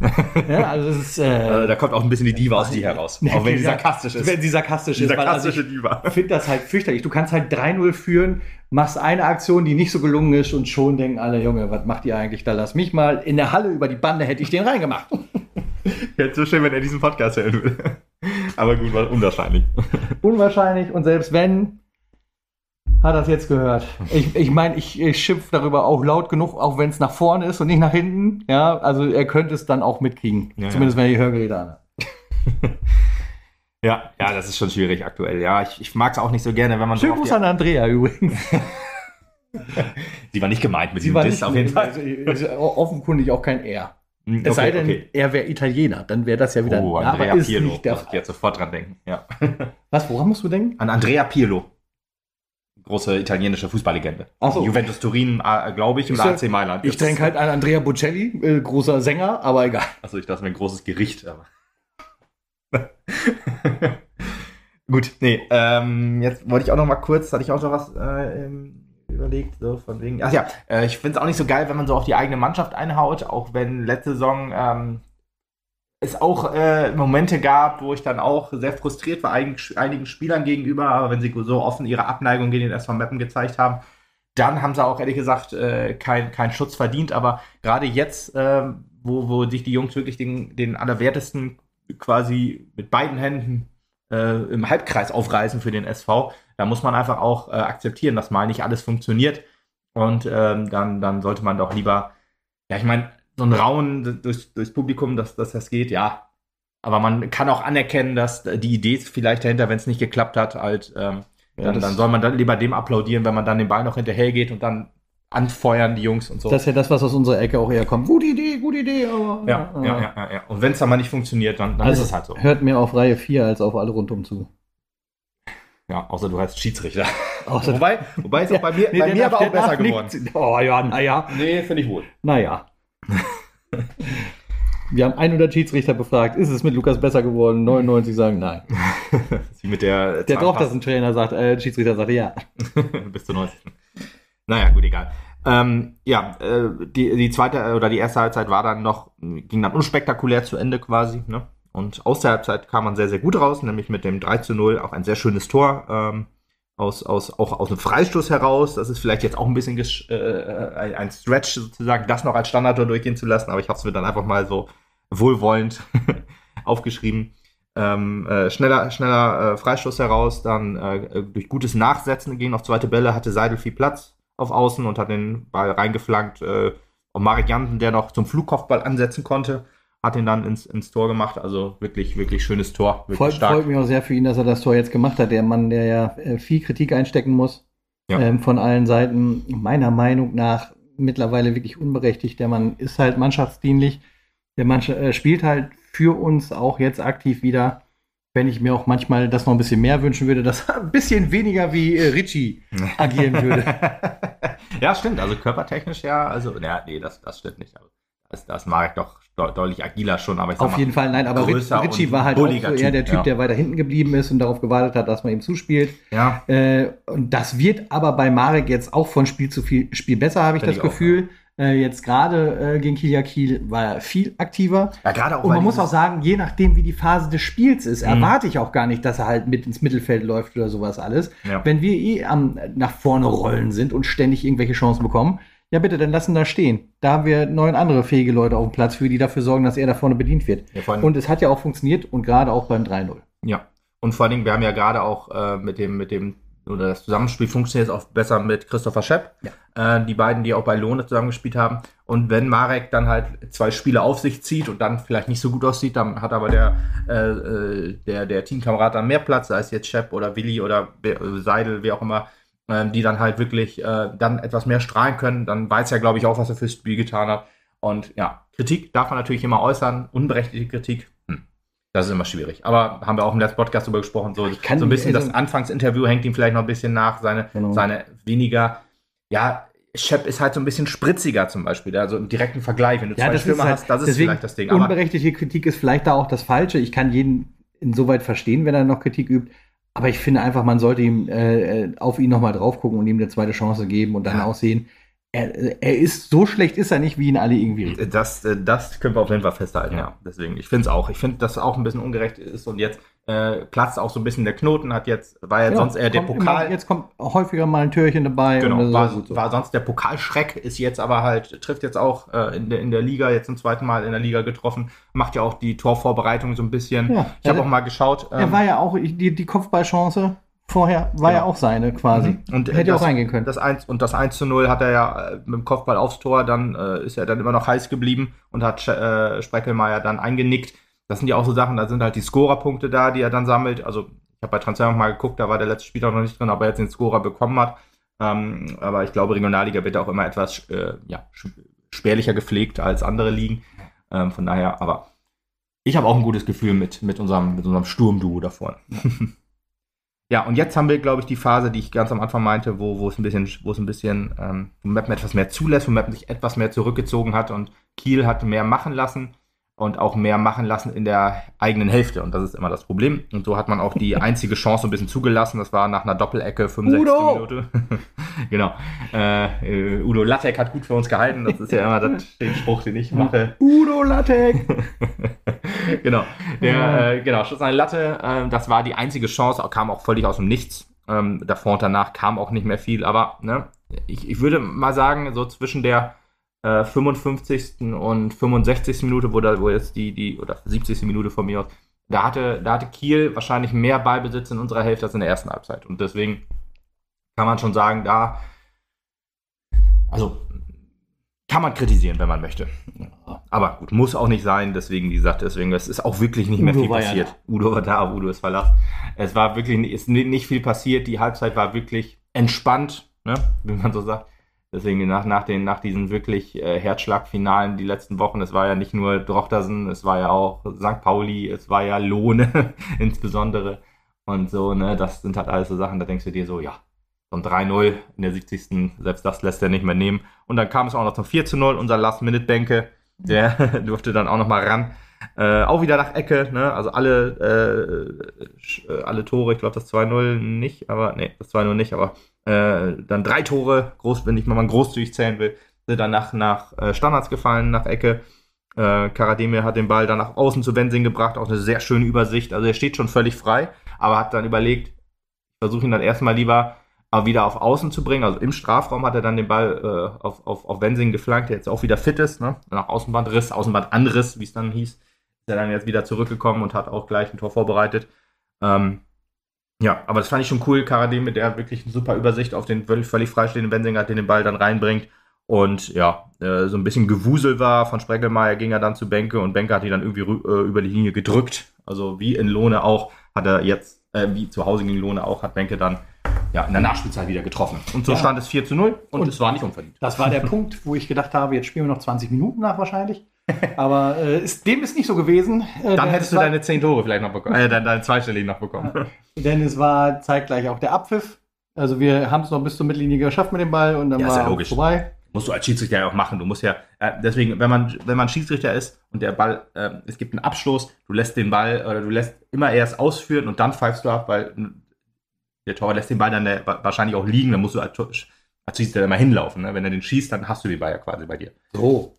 ja, also das ist, äh, (laughs) da kommt auch ein bisschen die Diva aus dir heraus. (laughs) auch wenn sie sarkastisch ist. Wenn sie sarkastisch die ist. Sarkastische also Diva. Ich finde das halt fürchterlich. Du kannst halt 3-0 führen, machst eine Aktion, die nicht so gelungen ist und schon denken alle, Junge, was macht ihr eigentlich da? Lass mich mal in der Halle über die Bande, hätte ich den reingemacht. Hätte so schön, wenn er diesen Podcast hören würde. Aber gut, war unwahrscheinlich. Unwahrscheinlich und selbst wenn, hat es jetzt gehört. Ich, ich meine, ich, ich schimpfe darüber auch laut genug, auch wenn es nach vorne ist und nicht nach hinten. Ja, also er könnte es dann auch mitkriegen. Ja, Zumindest ja. wenn er die Hörgeräte an (laughs) Ja, ja, das ist schon schwierig aktuell. Ja, ich, ich mag es auch nicht so gerne, wenn man Schönen so. Gruß an Andrea übrigens. (laughs) Sie war nicht gemeint mit Sie diesem Diss auf jeden Fall. Also, offenkundig auch kein R. Hm, okay, es sei denn, okay. er wäre Italiener, dann wäre das ja wieder. Oh, Andrea aber Pirlo. Nicht der ich jetzt sofort dran denken. Ja. Was, woran musst du denken? An Andrea Pirlo. Große italienische Fußballlegende. So. Juventus Turin, äh, glaube ich, und AC Mailand. Ich denke halt an Andrea Bocelli, äh, großer Sänger, aber egal. Achso, ich dachte mir ein großes Gericht, aber. (laughs) Gut, nee, ähm, jetzt wollte ich auch noch mal kurz, hatte ich auch noch was äh, überlegt, so von wegen. Ach ja, äh, ich finde es auch nicht so geil, wenn man so auf die eigene Mannschaft einhaut, auch wenn letzte Saison ähm, es auch äh, Momente gab, wo ich dann auch sehr frustriert war einigen, einigen Spielern gegenüber, aber wenn sie so offen ihre Abneigung gegen den SV Meppen gezeigt haben, dann haben sie auch ehrlich gesagt äh, keinen kein Schutz verdient. Aber gerade jetzt, äh, wo, wo sich die Jungs wirklich den, den Allerwertesten quasi mit beiden Händen äh, im Halbkreis aufreißen für den SV, da muss man einfach auch äh, akzeptieren, dass mal nicht alles funktioniert. Und ähm, dann, dann sollte man doch lieber, ja, ich meine, so ein Rauen durch, durchs Publikum, dass, dass das geht, ja. Aber man kann auch anerkennen, dass die Idee ist vielleicht dahinter, wenn es nicht geklappt hat, halt, ähm, ja, dann, dann soll man dann lieber dem applaudieren, wenn man dann den Ball noch hinterher geht und dann anfeuern, die Jungs und so. Das ist ja das, was aus unserer Ecke auch eher kommt. Gute Idee, gute Idee, aber. Ja, ja, ja, ja, ja. Und wenn es dann mal nicht funktioniert, dann, dann also ist es halt so. Hört mir auf Reihe 4 als auf alle rundum zu. Ja, außer du heißt Schiedsrichter. (laughs) Wobei, wobei ist auch bei mir, nee, bei mir aber auch besser geworden. Oh ja, naja. Nee, finde ich wohl. Naja. Wir haben 100 Schiedsrichter befragt, ist es mit Lukas besser geworden? 99 sagen nein. (laughs) Wie mit der. Der doch, dass ein Trainer sagt, äh, Schiedsrichter sagt ja. (laughs) Bis zur 90. Naja, gut, egal. Ähm, ja, äh, die, die zweite oder die erste Halbzeit war dann noch, ging dann unspektakulär zu Ende quasi, ne? Und aus der Halbzeit kam man sehr, sehr gut raus, nämlich mit dem 3 zu 0, auch ein sehr schönes Tor, ähm, aus, aus, auch aus einem Freistoß heraus. Das ist vielleicht jetzt auch ein bisschen äh, ein Stretch sozusagen, das noch als Standardtor durchgehen zu lassen, aber ich habe es mir dann einfach mal so wohlwollend (laughs) aufgeschrieben. Ähm, äh, schneller schneller äh, Freistoß heraus, dann äh, durch gutes Nachsetzen gegen auf zweite Bälle hatte Seidel viel Platz auf Außen und hat den Ball reingeflankt. Äh, und Marek Jansen, der noch zum Flugkopfball ansetzen konnte, hat ihn dann ins, ins Tor gemacht. Also wirklich, wirklich schönes Tor. Wirklich freut, freut mich auch sehr für ihn, dass er das Tor jetzt gemacht hat. Der Mann, der ja äh, viel Kritik einstecken muss ja. ähm, von allen Seiten. Meiner Meinung nach mittlerweile wirklich unberechtigt. Der Mann ist halt mannschaftsdienlich. Der Mann äh, spielt halt für uns auch jetzt aktiv wieder. Wenn ich mir auch manchmal das noch ein bisschen mehr wünschen würde, dass er ein bisschen weniger wie äh, Richie (laughs) agieren würde. ja, stimmt. Also körpertechnisch ja. Also, ja, nee, das, das stimmt nicht. Also, das, das Marek doch deutlich agiler schon, aber ich sag Auf mal, jeden Fall, nein, aber Richie war halt auch eher der Typ, ja. der weiter hinten geblieben ist und darauf gewartet hat, dass man ihm zuspielt. Ja. Äh, und das wird aber bei Marek jetzt auch von Spiel zu viel, Spiel besser, habe ich Find das ich Gefühl. Auch, ja. äh, jetzt gerade äh, gegen Kilia Kiel war er viel aktiver. Ja, gerade auch. Und man muss auch sagen, je nachdem, wie die Phase des Spiels ist, mhm. erwarte ich auch gar nicht, dass er halt mit ins Mittelfeld läuft oder sowas alles. Ja. Wenn wir eh am nach vorne rollen sind und ständig irgendwelche Chancen bekommen, ja, bitte, dann lassen da stehen. Da haben wir neun andere fähige Leute auf dem Platz für, die dafür sorgen, dass er da vorne bedient wird. Ja, und es hat ja auch funktioniert und gerade auch beim 3-0. Ja. Und vor allen Dingen, wir haben ja gerade auch äh, mit dem, mit dem, oder das Zusammenspiel funktioniert jetzt auch besser mit Christopher Schepp. Ja. Äh, die beiden, die auch bei Lohne zusammengespielt haben. Und wenn Marek dann halt zwei Spiele auf sich zieht und dann vielleicht nicht so gut aussieht, dann hat aber der, äh, äh der, der Teamkamerad dann mehr Platz, sei es jetzt Schepp oder Willi oder Seidel, wie auch immer ähm, die dann halt wirklich äh, dann etwas mehr strahlen können. Dann weiß er, glaube ich, auch, was er fürs Spiel getan hat. Und ja, Kritik darf man natürlich immer äußern, unberechtigte Kritik. Hm. Das ist immer schwierig. Aber haben wir auch im letzten Podcast darüber gesprochen, so, so ein bisschen also, das Anfangsinterview hängt ihm vielleicht noch ein bisschen nach, seine, genau. seine weniger, ja, Shep ist halt so ein bisschen spritziger zum Beispiel, also im direkten Vergleich. Wenn du ja, zwei Stürmer halt, hast, das ist vielleicht das Ding. unberechtigte Kritik ist vielleicht da auch das Falsche. Ich kann jeden insoweit verstehen, wenn er noch Kritik übt. Aber ich finde einfach, man sollte ihm äh, auf ihn nochmal drauf gucken und ihm eine zweite Chance geben und dann Ja. auch sehen, er, er ist so schlecht ist er nicht, wie ihn alle irgendwie reden. Das, äh, das können wir auf jeden Fall festhalten, Ja. ja. Deswegen, ich finde es auch. Ich finde, dass es auch ein bisschen ungerecht ist und jetzt äh, platzt auch so ein bisschen der Knoten, hat jetzt, war ja Ja, sonst eher der Pokal. Immer, jetzt kommt häufiger mal ein Türchen dabei. Genau, war, so. war sonst der Pokalschreck, ist jetzt aber halt, trifft jetzt auch äh, in, der, in der Liga, jetzt zum zweiten Mal in der Liga getroffen, macht ja auch die Torvorbereitung so ein bisschen. Ja, ich habe er- auch mal geschaut. er ähm, war ja auch, die, die Kopfballchance vorher war ja Genau. auch seine quasi. Mhm. Und, äh, Hätte das- auch reingehen können. Das 1, und das 1 zu 0 hat er ja äh, mit dem Kopfball aufs Tor, dann äh, ist er dann immer noch heiß geblieben und hat äh, Spreckelmeier dann eingenickt. Das sind ja auch so Sachen, da sind halt die Scorerpunkte da, die er dann sammelt. Also ich habe bei Transfer mal geguckt, da war der letzte Spieler noch nicht drin, aber er jetzt den Scorer bekommen hat. Ähm, aber ich glaube, Regionalliga wird auch immer etwas äh, ja, spärlicher gepflegt als andere Ligen. Ähm, von daher, aber ich habe auch ein gutes Gefühl mit, mit unserem, mit unserem Sturmduo da vorne. Ja, (laughs) und jetzt haben wir, glaube ich, die Phase, die ich ganz am Anfang meinte, wo, wo es ein bisschen, wo es ein bisschen, ähm, wo Mappen etwas mehr zulässt, wo Mappen sich etwas mehr zurückgezogen hat und Kiel hat mehr machen lassen und auch mehr machen lassen in der eigenen Hälfte. Und das ist immer das Problem. Und so hat man auch die (laughs) einzige Chance ein bisschen zugelassen. Das war nach einer Doppelecke 65. Udo! Minute. (laughs) genau. Äh, Udo Lattek hat gut für uns gehalten. Das ist ja immer das, den (laughs) Spruch, den ich mache. Udo Lattek! (laughs) genau. Der, äh, genau, Schuss an die Latte, ähm, das war die einzige Chance, kam auch völlig aus dem Nichts. Ähm, davor und danach kam auch nicht mehr viel, aber ne, ich, ich würde mal sagen, so zwischen der äh, 55. und 65. Minute, wo, da, wo jetzt die, die, oder 70. Minute von mir aus, da hatte, da hatte Kiel wahrscheinlich mehr Ballbesitz in unserer Hälfte als in der ersten Halbzeit. Und deswegen kann man schon sagen, da, also kann man kritisieren, wenn man möchte. Aber gut, muss auch nicht sein. Deswegen, wie gesagt, deswegen, es ist auch wirklich nicht mehr Udo viel war ja passiert. Udo war da, Udo ist verlassen. Es war wirklich ist ni- nicht viel passiert. Die Halbzeit war wirklich entspannt, ne? wie man so sagt. Deswegen nach, nach, den, nach diesen wirklich äh, Herzschlagfinalen die letzten Wochen, es war ja nicht nur Drochtersen, es war ja auch St. Pauli, es war ja Lohne (laughs) insbesondere. Und so, ne, das sind halt alles so Sachen, da denkst du dir so, ja, ein 3-0 in der 70. Selbst das lässt er nicht mehr nehmen. Und dann kam es auch noch zum 4 0, unser Last-Minute-Bänke, der (laughs) durfte dann auch noch mal ran. Äh, auch wieder nach Ecke, ne? Also alle, äh, äh, alle Tore, ich glaube das 2-0 nicht, aber nee, das 2-0 nicht, aber äh, dann drei Tore, groß, wenn ich mal großzügig zählen will, sind dann nach, äh, Standards gefallen, nach Ecke. Äh, Karademir hat den Ball dann nach außen zu Wensing gebracht, auch eine sehr schöne Übersicht. Also er steht schon völlig frei, aber hat dann überlegt, versuche ihn dann erstmal lieber wieder auf Außen zu bringen. Also im Strafraum hat er dann den Ball äh, auf, auf, auf Wensing geflankt, der jetzt auch wieder fit ist. Ne? Nach Außenbandriss, Außenbandanriss, wie es dann hieß, ist er dann jetzt wieder zurückgekommen und hat auch gleich ein Tor vorbereitet. Ähm, ja, aber das fand ich schon cool. Karadem mit der wirklich eine super Übersicht auf den völlig, freistehenden Wensing hat, den den Ball dann reinbringt. Und ja, äh, so ein bisschen Gewusel war. Von Spreckelmeier ging er dann zu Benke und Benke hat ihn dann irgendwie äh, über die Linie gedrückt. Also wie in Lohne auch, hat er jetzt, äh, wie zu Hause gegen Lohne auch, hat Benke dann ja, in der Nachspielzeit wieder getroffen. Und so Ja. stand es 4 zu 0 und, Und- es war nicht unverdient. Das war der (laughs) Punkt, wo ich gedacht habe, jetzt spielen wir noch 20 Minuten nach wahrscheinlich. Aber äh, ist, dem ist nicht so gewesen. Äh, Dann hättest es du deine 10 Tore vielleicht noch bekommen. Äh, deine, deine zweistelligen noch bekommen. Denn es war zeitgleich auch der Abpfiff. Also wir haben es noch bis zur Mittellinie geschafft mit dem Ball und dann Ja, ist war ja logisch. vorbei. musst du als Schiedsrichter ja auch machen. Du musst ja, äh, deswegen, wenn man, wenn man Schiedsrichter ist und der Ball, äh, es gibt einen Abstoß, du lässt den Ball oder du lässt immer erst ausführen und dann pfeifst du ab, weil der Torwart lässt den Ball dann äh, wa- wahrscheinlich auch liegen, dann musst du als, als Schiedsrichter immer hinlaufen. Ne? Wenn er den schießt, dann hast du den Ball ja quasi bei dir. So.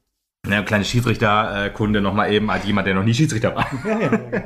Ja, kleine Schiedsrichterkunde nochmal eben als jemand, der noch nie Schiedsrichter war. Ja, ja, ja.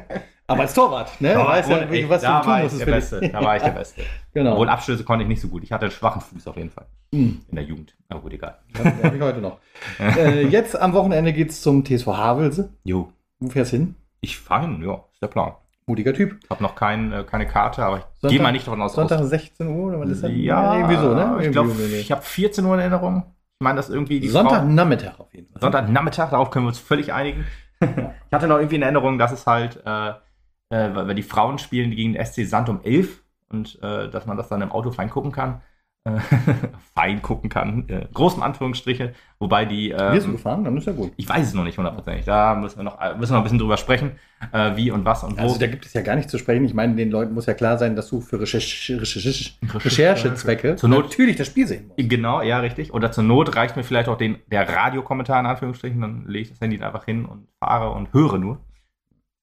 Aber als Torwart, ne? Da war- ja, was du da war ich der Beste. Da war ich der Beste. (laughs) Genau. Obwohl Abstöße konnte ich nicht so gut. Ich hatte einen schwachen Fuß auf jeden Fall. Hm, In der Jugend. Aber gut, egal. das habe ich heute noch. (laughs) äh, jetzt am Wochenende geht's zum TSV Havelse. Jo. Wo fährst du hin? Ich fahre hin, ja, ist der Plan. Mutiger Typ. Ich habe noch kein, äh, keine Karte, aber ich Sonntag- gehe mal nicht davon aus. Sonntag 16 Uhr oder was ist das? ja, irgendwie so, ne? Ich Irgendwie glaube, so, nee. ich habe 14 Uhr in Erinnerung. Ich meine, das irgendwie die Sonntagnachmittag auf jeden Fall. Sonntagnachmittag, darauf können wir uns völlig einigen. (laughs) ich hatte noch irgendwie in Erinnerung, dass es halt, äh, äh, weil weil die Frauen spielen gegen den SC Sand um 11 und äh, dass man das dann im Auto fein gucken kann. Äh, (laughs) fein gucken kann, äh, großen Anführungsstriche, wobei die. ähm, Wirst du gefahren? Dann ist ja gut. ich weiß es noch nicht hundertprozentig. Da müssen wir noch, äh, müssen wir noch ein bisschen drüber sprechen, äh, wie und was und wo. Also da gibt es ja gar nicht zu sprechen. Ich meine, den Leuten muss ja klar sein, dass du für Recherche, Recherche, Recherchezwecke Zur Not- natürlich das Spiel sehen musst. Genau, ja, richtig. Oder zur Not reicht mir vielleicht auch den, der Radiokommentar in Anführungsstrichen, dann lege ich das Handy einfach hin und fahre und höre nur.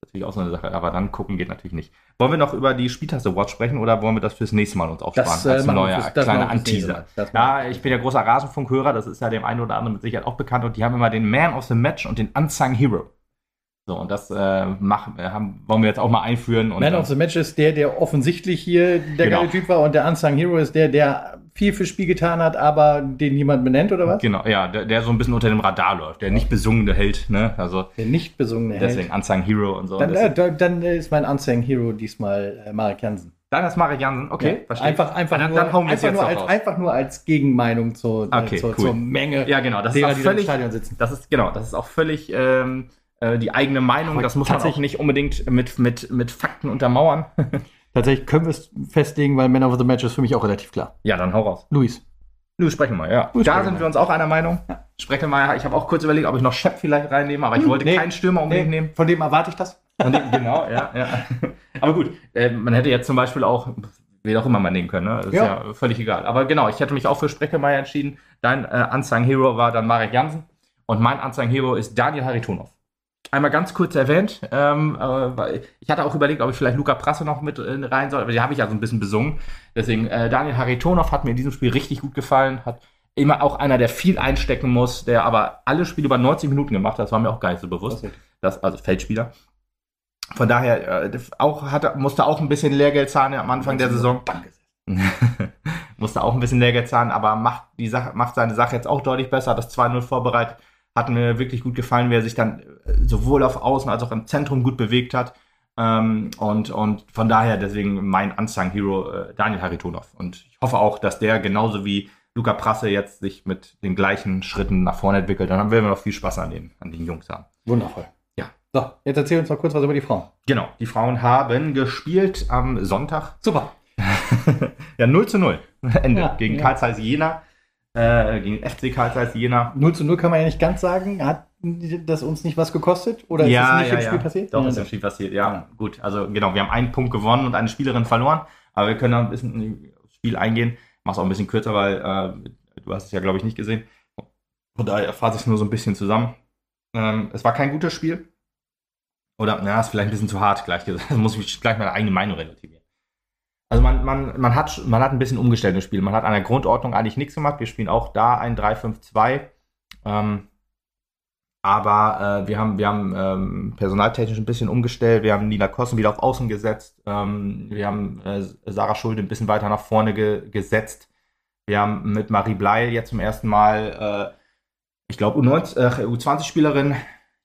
Natürlich auch so eine Sache, aber dann gucken geht natürlich nicht. Wollen wir noch über die Spieltaste Watch sprechen oder wollen wir das fürs nächste Mal uns aufsparen? Das, äh, als neuer das kleiner Anteaser. Ja, ich bin ja großer Rasenfunkhörer, das ist ja dem einen oder anderen mit Sicherheit auch bekannt und die haben immer den Man of the Match und den Unsung Hero. So, und das äh, machen, äh, haben, wollen wir jetzt auch mal einführen. Und Man of the Match ist der, der offensichtlich hier der Genau. geile Typ war und der Unsung Hero ist der, der viel fürs Spiel getan hat, aber den niemand benennt oder was? Genau, ja, der, der so ein bisschen unter dem Radar läuft, der nicht besungene Held, ne? Also Der nicht besungene deswegen Held. Unsung Hero und so. Dann, Das- äh, da- dann ist mein Unsung Hero diesmal äh, Marek Jansen. dann ist Marek Jansen, okay, Ja, einfach, einfach, dann, nur, dann hauen wir einfach, nur als, raus. einfach nur als Gegenmeinung zur, äh, Okay, zur, cool. zur Menge Ja, genau, das ist derer, auch die da im völlig, Stadion sitzen. das ist, genau, das ist auch völlig ähm, äh, die eigene Meinung, Aber das muss man auch tatsächlich- nicht unbedingt mit, mit, mit Fakten untermauern. (laughs) Tatsächlich können wir es festlegen, weil Man of the Match ist für mich auch relativ klar. ja, dann hau raus. Luis. Nu, sprechen wir mal, ja. Nu, da sprechen sind wir. uns auch einer Meinung. Sprechen wir mal, ich habe auch kurz überlegt, ob ich noch Shep vielleicht reinnehme, aber ich Hm, wollte nee. keinen Stürmer unbedingt nehmen. Von dem erwarte ich das. Von dem, genau, ja, ja. (laughs) Aber gut, äh, man hätte jetzt zum Beispiel auch, wen auch immer man nehmen können, ne? Das ist Ja. ja. völlig egal. Aber genau, ich hätte mich auch für Spreckelmeier entschieden. Dein äh, Unsung Hero war dann Marek Jansen und mein Unsung Hero ist Daniel Haritonov. Einmal ganz kurz erwähnt, ähm, äh, ich hatte auch überlegt, ob ich vielleicht Luca Prasse noch mit äh, rein soll, aber die habe ich ja so ein bisschen besungen. Deswegen, äh, Daniel Haritonov hat mir in diesem Spiel richtig gut gefallen, hat immer auch einer, der viel einstecken muss, der aber alle Spiele über 90 Minuten gemacht hat, das war mir auch gar nicht so bewusst das, also Feldspieler. Von daher äh, auch hatte, musste auch ein bisschen Lehrgeld zahlen am Anfang der Saison. Danke. (laughs) musste auch ein bisschen Lehrgeld zahlen, aber macht die Sache, macht seine Sache jetzt auch deutlich besser. Hat das 2-0 vorbereitet. Hat mir wirklich gut gefallen, wie er sich dann sowohl auf Außen als auch im Zentrum gut bewegt hat. Ähm, und, und von daher deswegen mein Unsung Hero äh, Daniel Haritonov. Und ich hoffe auch, dass der genauso wie Luca Prasse jetzt sich mit den gleichen Schritten nach vorne entwickelt. Dann werden wir noch viel Spaß an den, an den Jungs haben. Wundervoll. Ja. So, jetzt erzähl uns mal kurz was über die Frauen. Genau, die Frauen haben gespielt am Sonntag. Super. (laughs) ja, 0 zu 0. (laughs) Ende. Ja, gegen ja. Karl Zeiss Jena. Äh, gegen FC Karl Zeiss Jena. 0 zu 0 kann man ja nicht ganz sagen. Hat das uns nicht was gekostet? Oder ist das nicht im Spiel passiert? Doch, Ja, ist im Spiel passiert. Ja, gut. Also genau, wir haben einen Punkt gewonnen und eine Spielerin verloren. Aber wir können da ein bisschen aufs Spiel eingehen. Mach's auch ein bisschen kürzer, weil äh, du hast es ja, glaube ich, nicht gesehen. Von daher fasse ich es nur so ein bisschen zusammen. Ähm, es war kein gutes Spiel. Oder, na, ist vielleicht ein bisschen zu hart gleich gesagt. Da (laughs) muss ich gleich meine eigene Meinung relativieren. Also man, man, man, hat, man hat ein bisschen umgestellt im Spiel. Man hat an der Grundordnung eigentlich nichts gemacht. Wir spielen auch da ein 3-5-2. Ähm, aber äh, wir haben, wir haben ähm, personaltechnisch ein bisschen umgestellt. Wir haben Nina Kossen wieder auf Außen gesetzt. Ähm, wir haben äh, Sarah Schulde ein bisschen weiter nach vorne ge gesetzt. Wir haben mit Marie Bleil jetzt zum ersten Mal, äh, ich glaube, äh, U20-Spielerin,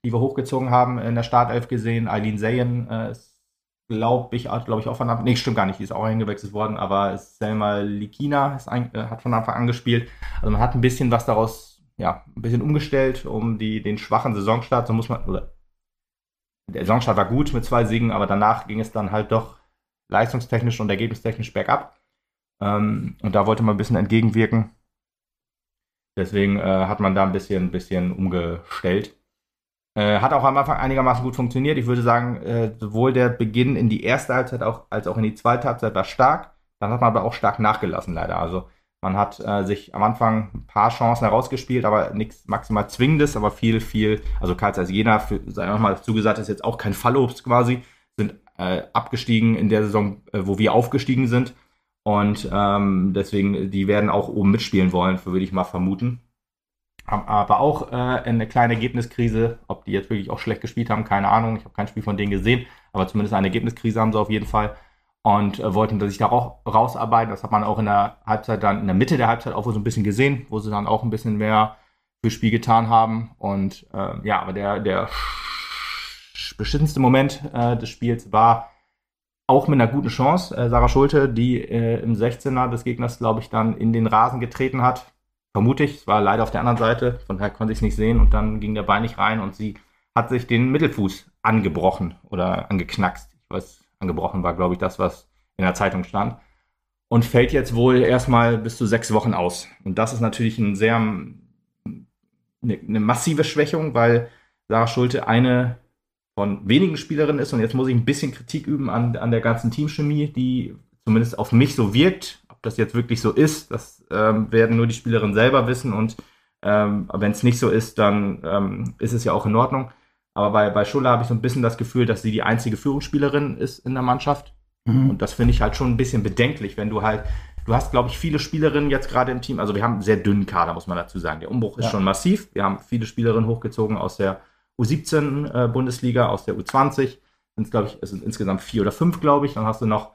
die wir hochgezogen haben, in der Startelf gesehen. Eileen Zayen äh, ist, glaube ich, glaube ich, auch von Anfang Nee, stimmt gar nicht, die ist auch eingewechselt worden, aber Selma Likina ein, äh, hat von Anfang an gespielt. Also man hat ein bisschen was daraus ja, ein bisschen umgestellt, um die, den schwachen Saisonstart, so muss man, oder der Saisonstart war gut mit zwei Siegen, aber danach ging es dann halt doch leistungstechnisch und ergebnistechnisch bergab. Ähm, und da wollte man ein bisschen entgegenwirken. Deswegen äh, hat man da ein bisschen, ein bisschen umgestellt. Äh, hat auch am Anfang einigermaßen gut funktioniert. Ich würde sagen, äh, sowohl der Beginn in die erste Halbzeit auch, als auch in die zweite Halbzeit war stark. Dann hat man aber auch stark nachgelassen, leider. Also man hat äh, sich am Anfang ein paar Chancen herausgespielt, aber nichts maximal Zwingendes, aber viel, viel, also Karls als Jena, für, sagen wir mal dazu gesagt, ist jetzt auch kein Fallobst quasi, sind äh, abgestiegen in der Saison, äh, wo wir aufgestiegen sind. Und ähm, deswegen, die werden auch oben mitspielen wollen, würde ich mal vermuten. Haben aber auch äh, eine kleine Ergebniskrise. Ob die jetzt wirklich auch schlecht gespielt haben, keine Ahnung. Ich habe kein Spiel von denen gesehen, aber zumindest eine Ergebniskrise haben sie auf jeden Fall und äh, wollten sich da auch rausarbeiten. Das hat man auch in der Halbzeit dann, in der Mitte der Halbzeit auch so ein bisschen gesehen, wo sie dann auch ein bisschen mehr fürs Spiel getan haben. Und äh, ja, aber der, der beschissenste Moment äh, des Spiels war auch mit einer guten Chance. Äh, Sarah Schulte, die äh, im 16er des Gegners, glaube ich, dann in den Rasen getreten hat. Vermute ich, es war leider auf der anderen Seite, von daher konnte ich es nicht sehen und dann ging der Bein nicht rein und sie hat sich den Mittelfuß angebrochen oder angeknackst. Ich weiß, angebrochen war, glaube ich, das, was in der Zeitung stand. Und fällt jetzt wohl erstmal bis zu sechs Wochen aus. Und das ist natürlich ein sehr, eine, eine massive Schwächung, weil Sarah Schulte eine von wenigen Spielerinnen ist. Und jetzt muss ich ein bisschen Kritik üben an, an der ganzen Teamchemie, die zumindest auf mich so wirkt. Ob das jetzt wirklich so ist, das ähm, werden nur die Spielerinnen selber wissen. Und ähm, wenn es nicht so ist, dann ähm, ist es ja auch in Ordnung. Aber bei, bei Schuller habe ich so ein bisschen das Gefühl, dass sie die einzige Führungsspielerin ist in der Mannschaft. Mhm. Und das finde ich halt schon ein bisschen bedenklich, wenn du halt, du hast, glaube ich, viele Spielerinnen jetzt gerade im Team. Also wir haben einen sehr dünnen Kader, muss man dazu sagen. Der Umbruch ist Ja. schon massiv. Wir haben viele Spielerinnen hochgezogen aus der U17 äh, Bundesliga, aus der U20. Sind glaube ich, es sind insgesamt vier oder fünf, glaube ich. Dann hast du noch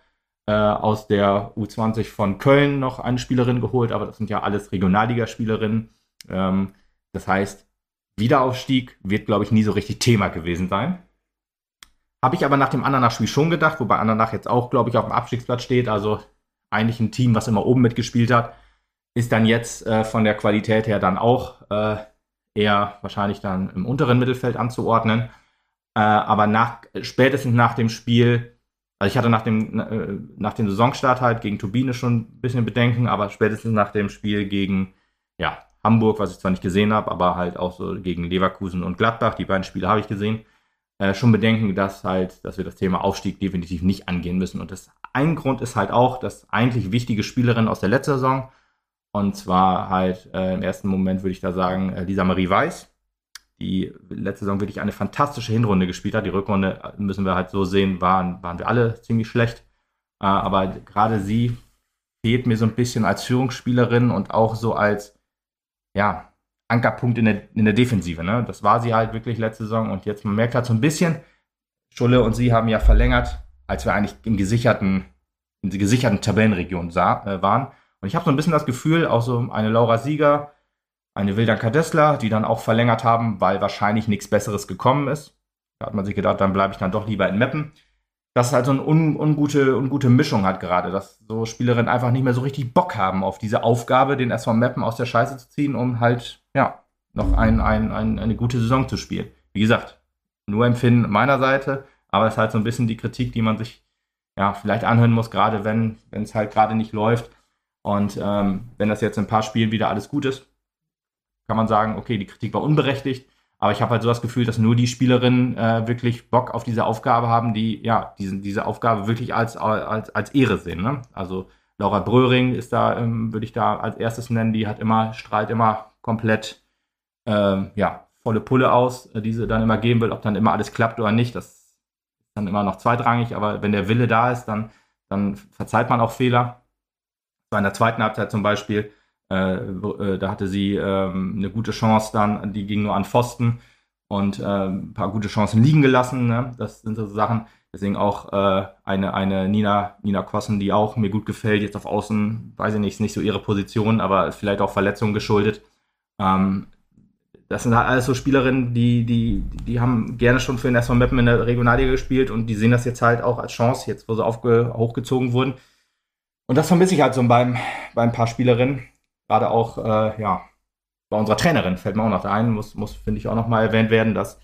äh, aus der U20 von Köln noch eine Spielerin geholt, aber das sind ja alles Regionalligaspielerinnen. Ähm, das heißt, Wiederaufstieg wird, glaube ich, nie so richtig Thema gewesen sein. Habe ich aber nach dem Andernach-Spiel schon gedacht, wobei Andernach jetzt auch, glaube ich, auf dem Abstiegsplatz steht. Also eigentlich ein Team, was immer oben mitgespielt hat, ist dann jetzt äh, von der Qualität her dann auch äh, eher wahrscheinlich dann im unteren Mittelfeld anzuordnen. Äh, aber nach, spätestens nach dem Spiel, also ich hatte nach dem, äh, nach dem Saisonstart halt gegen Turbine schon ein bisschen Bedenken, aber spätestens nach dem Spiel gegen ja, Hamburg, was ich zwar nicht gesehen habe, aber halt auch so gegen Leverkusen und Gladbach, die beiden Spiele habe ich gesehen, äh, schon bedenken, dass halt, dass wir das Thema Aufstieg definitiv nicht angehen müssen. Und das ein Grund ist halt auch, dass eigentlich wichtige Spielerin aus der letzten Saison, und zwar halt äh, im ersten Moment würde ich da sagen, äh, Lisa Marie Weiß, die letzte Saison wirklich eine fantastische Hinrunde gespielt hat. Die Rückrunde äh, müssen wir halt so sehen, waren, waren wir alle ziemlich schlecht. Äh, aber gerade sie fehlt mir so ein bisschen als Führungsspielerin und auch so als, ja, Ankerpunkt in der, in der Defensive. Ne? Das war sie halt wirklich letzte Saison und jetzt, man merkt halt so ein bisschen, Schulle und sie haben ja verlängert, als wir eigentlich im gesicherten, in der gesicherten Tabellenregion sah, äh, waren. Und ich habe so ein bisschen das Gefühl, auch so eine Laura Sieger, eine Wildan Kadessler, die dann auch verlängert haben, weil wahrscheinlich nichts Besseres gekommen ist. Da hat man sich gedacht, dann bleibe ich dann doch lieber in Meppen. Dass es halt so eine un, ungute, ungute Mischung hat gerade, dass so Spielerinnen einfach nicht mehr so richtig Bock haben auf diese Aufgabe, den SV Meppen aus der Scheiße zu ziehen, um halt, ja, noch ein, ein, ein, eine gute Saison zu spielen. Wie gesagt, nur Empfinden meiner Seite, aber es ist halt so ein bisschen die Kritik, die man sich ja vielleicht anhören muss, gerade wenn wenn es halt gerade nicht läuft. Und ähm, wenn das jetzt in ein paar Spielen wieder alles gut ist, kann man sagen, okay, die Kritik war unberechtigt. Aber ich habe halt so das Gefühl, dass nur die Spielerinnen äh, wirklich Bock auf diese Aufgabe haben, die ja diesen, diese Aufgabe wirklich als, als, als Ehre sehen. Ne? Also Laura Bröhring ist da, ähm, würde ich da als erstes nennen, die hat immer, strahlt immer komplett ähm, ja, volle Pulle aus, äh, die sie dann immer geben will, ob dann immer alles klappt oder nicht. Das ist dann immer noch zweitrangig, aber wenn der Wille da ist, dann, dann verzeiht man auch Fehler. Bei der zweiten Halbzeit zum Beispiel, da hatte sie ähm, eine gute Chance dann, die ging nur an Pfosten und äh, ein paar gute Chancen liegen gelassen. Ne? Das sind so Sachen. Deswegen auch äh, eine, eine Nina, Nina Kossen, die auch mir gut gefällt, jetzt auf Außen, weiß ich nicht, ist nicht so ihre Position, aber vielleicht auch Verletzungen geschuldet. Ähm, das sind halt alles so Spielerinnen, die, die, die haben gerne schon für den SV Meppen in der Regionalliga gespielt und die sehen das jetzt halt auch als Chance, jetzt wo sie aufge, hochgezogen wurden. Und das vermisse ich halt so beim, bei ein paar Spielerinnen. Gerade auch, äh, ja, bei unserer Trainerin fällt mir auch noch da ein, muss, muss finde ich, auch noch mal erwähnt werden, dass,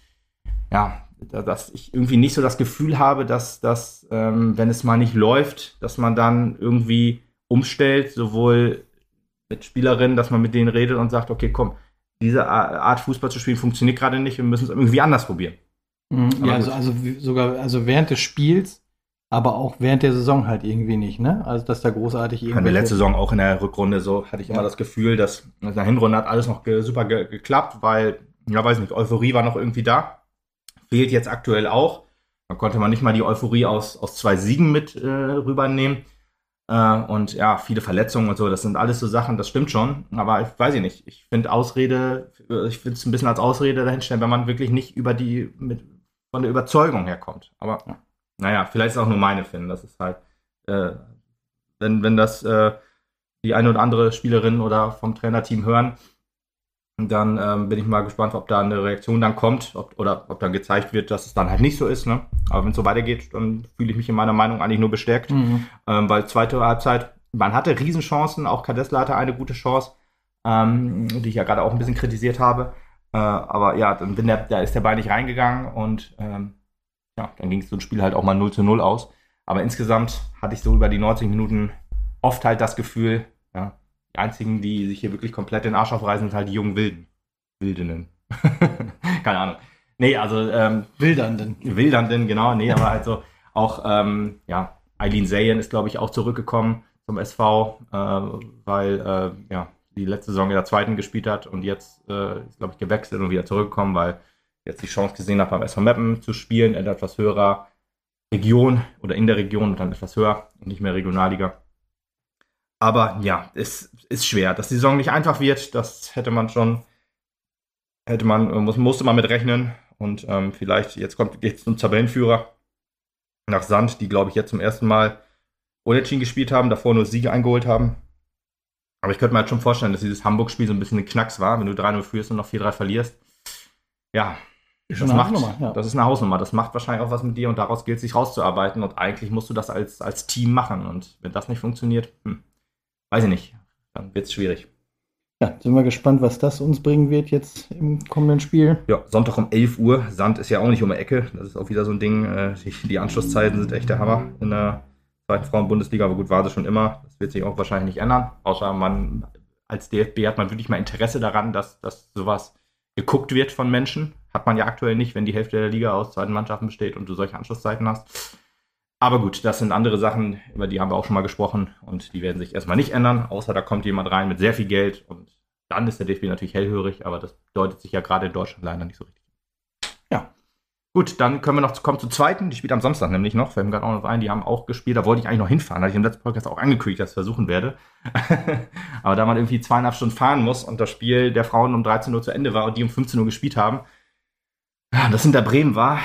ja, dass ich irgendwie nicht so das Gefühl habe, dass, dass ähm, wenn es mal nicht läuft, dass man dann irgendwie umstellt, sowohl mit Spielerinnen, dass man mit denen redet und sagt, okay, komm, diese Art Fußball zu spielen funktioniert gerade nicht, wir müssen es irgendwie anders probieren. Mhm, ja, also, also sogar also während des Spiels, aber auch während der Saison halt irgendwie nicht, ne? Also dass da großartig Hatten wir letzte Saison auch in der Rückrunde so, hatte ich immer Ja. das Gefühl, dass in der Hinrunde hat alles noch ge super ge geklappt, weil, ja, weiß nicht, Euphorie war noch irgendwie da. Fehlt jetzt aktuell auch. Da konnte man nicht mal die Euphorie aus, aus zwei Siegen mit äh, rübernehmen. Äh, und ja, viele Verletzungen und so, das sind alles so Sachen, das stimmt schon. Aber ich weiß ich nicht. Ich finde Ausrede, ich finde es ein bisschen als Ausrede dahinstellen, wenn man wirklich nicht über die, mit, von der Überzeugung herkommt. Aber Ja. Naja, vielleicht ist es auch nur meine Finden. Das ist halt, äh, wenn, wenn das äh, die eine oder andere Spielerin oder vom Trainerteam hören, dann ähm, bin ich mal gespannt, ob da eine Reaktion dann kommt ob, oder ob dann gezeigt wird, dass es dann halt nicht so ist. Ne? Aber wenn es so weitergeht, dann fühle ich mich in meiner Meinung eigentlich nur bestärkt. Mhm. Ähm, weil zweite Halbzeit, man hatte Riesenchancen, auch Kadessler hatte eine gute Chance, ähm, die ich ja gerade auch ein bisschen kritisiert habe. Äh, aber ja, dann bin der, da ist der Ball nicht reingegangen und ähm, ja, dann ging so ein Spiel halt auch mal 0 zu 0 aus. Aber insgesamt hatte ich so über die 90 Minuten oft halt das Gefühl, ja, die einzigen, die sich hier wirklich komplett den Arsch aufreißen, sind halt die jungen Wilden. Wildinnen. (laughs) Keine Ahnung. Nee, also ähm, Wildernden. Wildernden, genau, nee, aber also auch, ähm, ja, Eileen Zayen ist, glaube ich, auch zurückgekommen zum SV, äh, weil, äh, ja, die letzte Saison in der zweiten gespielt hat und jetzt äh, ist, glaube ich, gewechselt und wieder zurückgekommen, weil jetzt die Chance gesehen habe, beim SV Meppen zu spielen, in etwas höherer Region oder in der Region und dann etwas höher und nicht mehr Regionalliga. Aber ja, es ist schwer. Dass die Saison nicht einfach wird, das hätte man schon, hätte man, muss, musste man mit rechnen. Und ähm, vielleicht, jetzt kommt jetzt zum Tabellenführer nach Sand, die, glaube ich, jetzt zum ersten Mal Unentschieden gespielt haben, davor nur Siege eingeholt haben. Aber ich könnte mir halt schon vorstellen, dass dieses Hamburg-Spiel so ein bisschen ein Knacks war, wenn du 3-0 führst und noch 4-3 verlierst. Ja, das, macht, ja. das ist eine Hausnummer. Das macht wahrscheinlich auch was mit dir und daraus gilt es sich rauszuarbeiten. Und eigentlich musst du das als, als Team machen. Und wenn das nicht funktioniert, hm, weiß ich nicht, dann wird es schwierig. Ja, sind wir gespannt, was das uns bringen wird jetzt im kommenden Spiel. Ja, Sonntag um 11 Uhr. Sand ist ja auch nicht um die Ecke. Das ist auch wieder so ein Ding. Äh, die, die Anschlusszeiten sind echt der Hammer in der zweiten Frauen-Bundesliga. Aber gut, war sie schon immer. Das wird sich auch wahrscheinlich nicht ändern. Außer man als DFB hat man wirklich mal Interesse daran, dass, dass sowas geguckt wird von Menschen. Hat man ja aktuell nicht, wenn die Hälfte der Liga aus zweiten Mannschaften besteht und du solche Anschlusszeiten hast. Aber gut, das sind andere Sachen, über die haben wir auch schon mal gesprochen und die werden sich erstmal nicht ändern, außer da kommt jemand rein mit sehr viel Geld und dann ist der DFB natürlich hellhörig, aber das deutet sich ja gerade in Deutschland leider nicht so richtig. Ja. Gut, dann können wir noch kommen zur zweiten. Die spielt am Samstag nämlich noch. Fällt mir gerade auch noch ein. Die haben auch gespielt. Da wollte ich eigentlich noch hinfahren. Da hatte ich im letzten Podcast auch angekündigt, dass ich versuchen werde. (laughs) aber da man irgendwie zweieinhalb Stunden fahren muss und das Spiel der Frauen um 13 Uhr zu Ende war und die um 15 Uhr gespielt haben, das hinter Bremen war,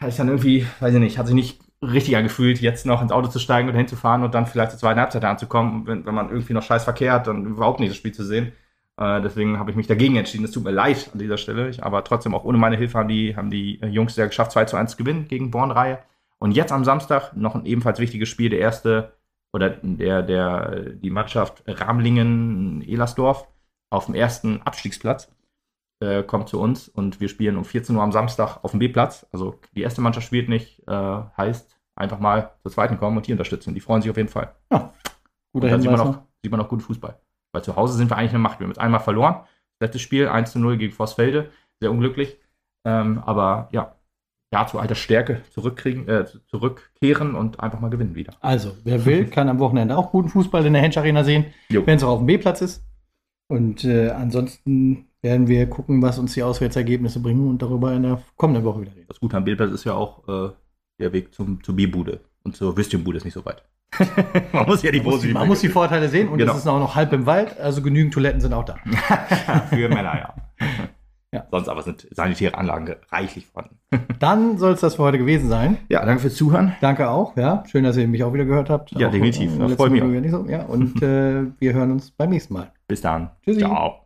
hatte ich dann irgendwie, weiß ich nicht, hat sich nicht richtig angefühlt, jetzt noch ins Auto zu steigen oder hinzufahren und dann vielleicht zur zweiten Halbzeit anzukommen, wenn, wenn man irgendwie noch scheiß Verkehr hat und überhaupt nicht das Spiel zu sehen. Äh, deswegen habe ich mich dagegen entschieden. Es tut mir leid an dieser Stelle. Ich, aber trotzdem, auch ohne meine Hilfe haben die, haben die Jungs ja geschafft, 2 zu 1 zu gewinnen gegen Bornreihe. Und jetzt am Samstag noch ein ebenfalls wichtiges Spiel, der erste oder der, der, die Mannschaft Ramlingen-Elersdorf auf dem ersten Abstiegsplatz äh, kommt zu uns und wir spielen um 14 Uhr am Samstag auf dem B-Platz. Also die erste Mannschaft spielt nicht, äh, heißt einfach mal zur zweiten kommen und die unterstützen. Die freuen sich auf jeden Fall. Ja, guter Hinweis. Sieht man, noch, sieht man noch guten Fußball. Weil zu Hause sind wir eigentlich eine Macht. Wir haben jetzt einmal verloren. Letztes Spiel 1 zu 0 gegen Vossfelde. Sehr unglücklich. Ähm, aber ja, ja, zu alter Stärke zurückkriegen, äh, zurückkehren und einfach mal gewinnen wieder. Also, wer will, (laughs) kann am Wochenende auch guten Fußball in der Hensch Arena sehen, wenn es auch auf dem B-Platz ist. Und äh, ansonsten werden wir gucken, was uns die Auswärtsergebnisse bringen und darüber in der kommenden Woche wieder reden. Das Gute am B-Platz ist ja auch äh, der Weg zum, zur Bierbude. Und zur Würstchenbude ist nicht so weit. (laughs) man muss ja die man, muss, man muss die Vorteile sehen und genau. es ist auch noch halb im Wald, also genügend Toiletten sind auch da. (laughs) Für Männer, ja. (laughs) ja. Sonst aber sind sanitäre Anlagen reichlich vorhanden. (laughs) Dann soll es das für heute gewesen sein. Ja, danke fürs Zuhören. Danke auch, ja. Schön, dass ihr mich auch wieder gehört habt. Ja, auch, definitiv. Äh, das freut mich. So. Ja, und äh, wir hören uns beim nächsten Mal. Bis dann. Tschüssi. Ciao.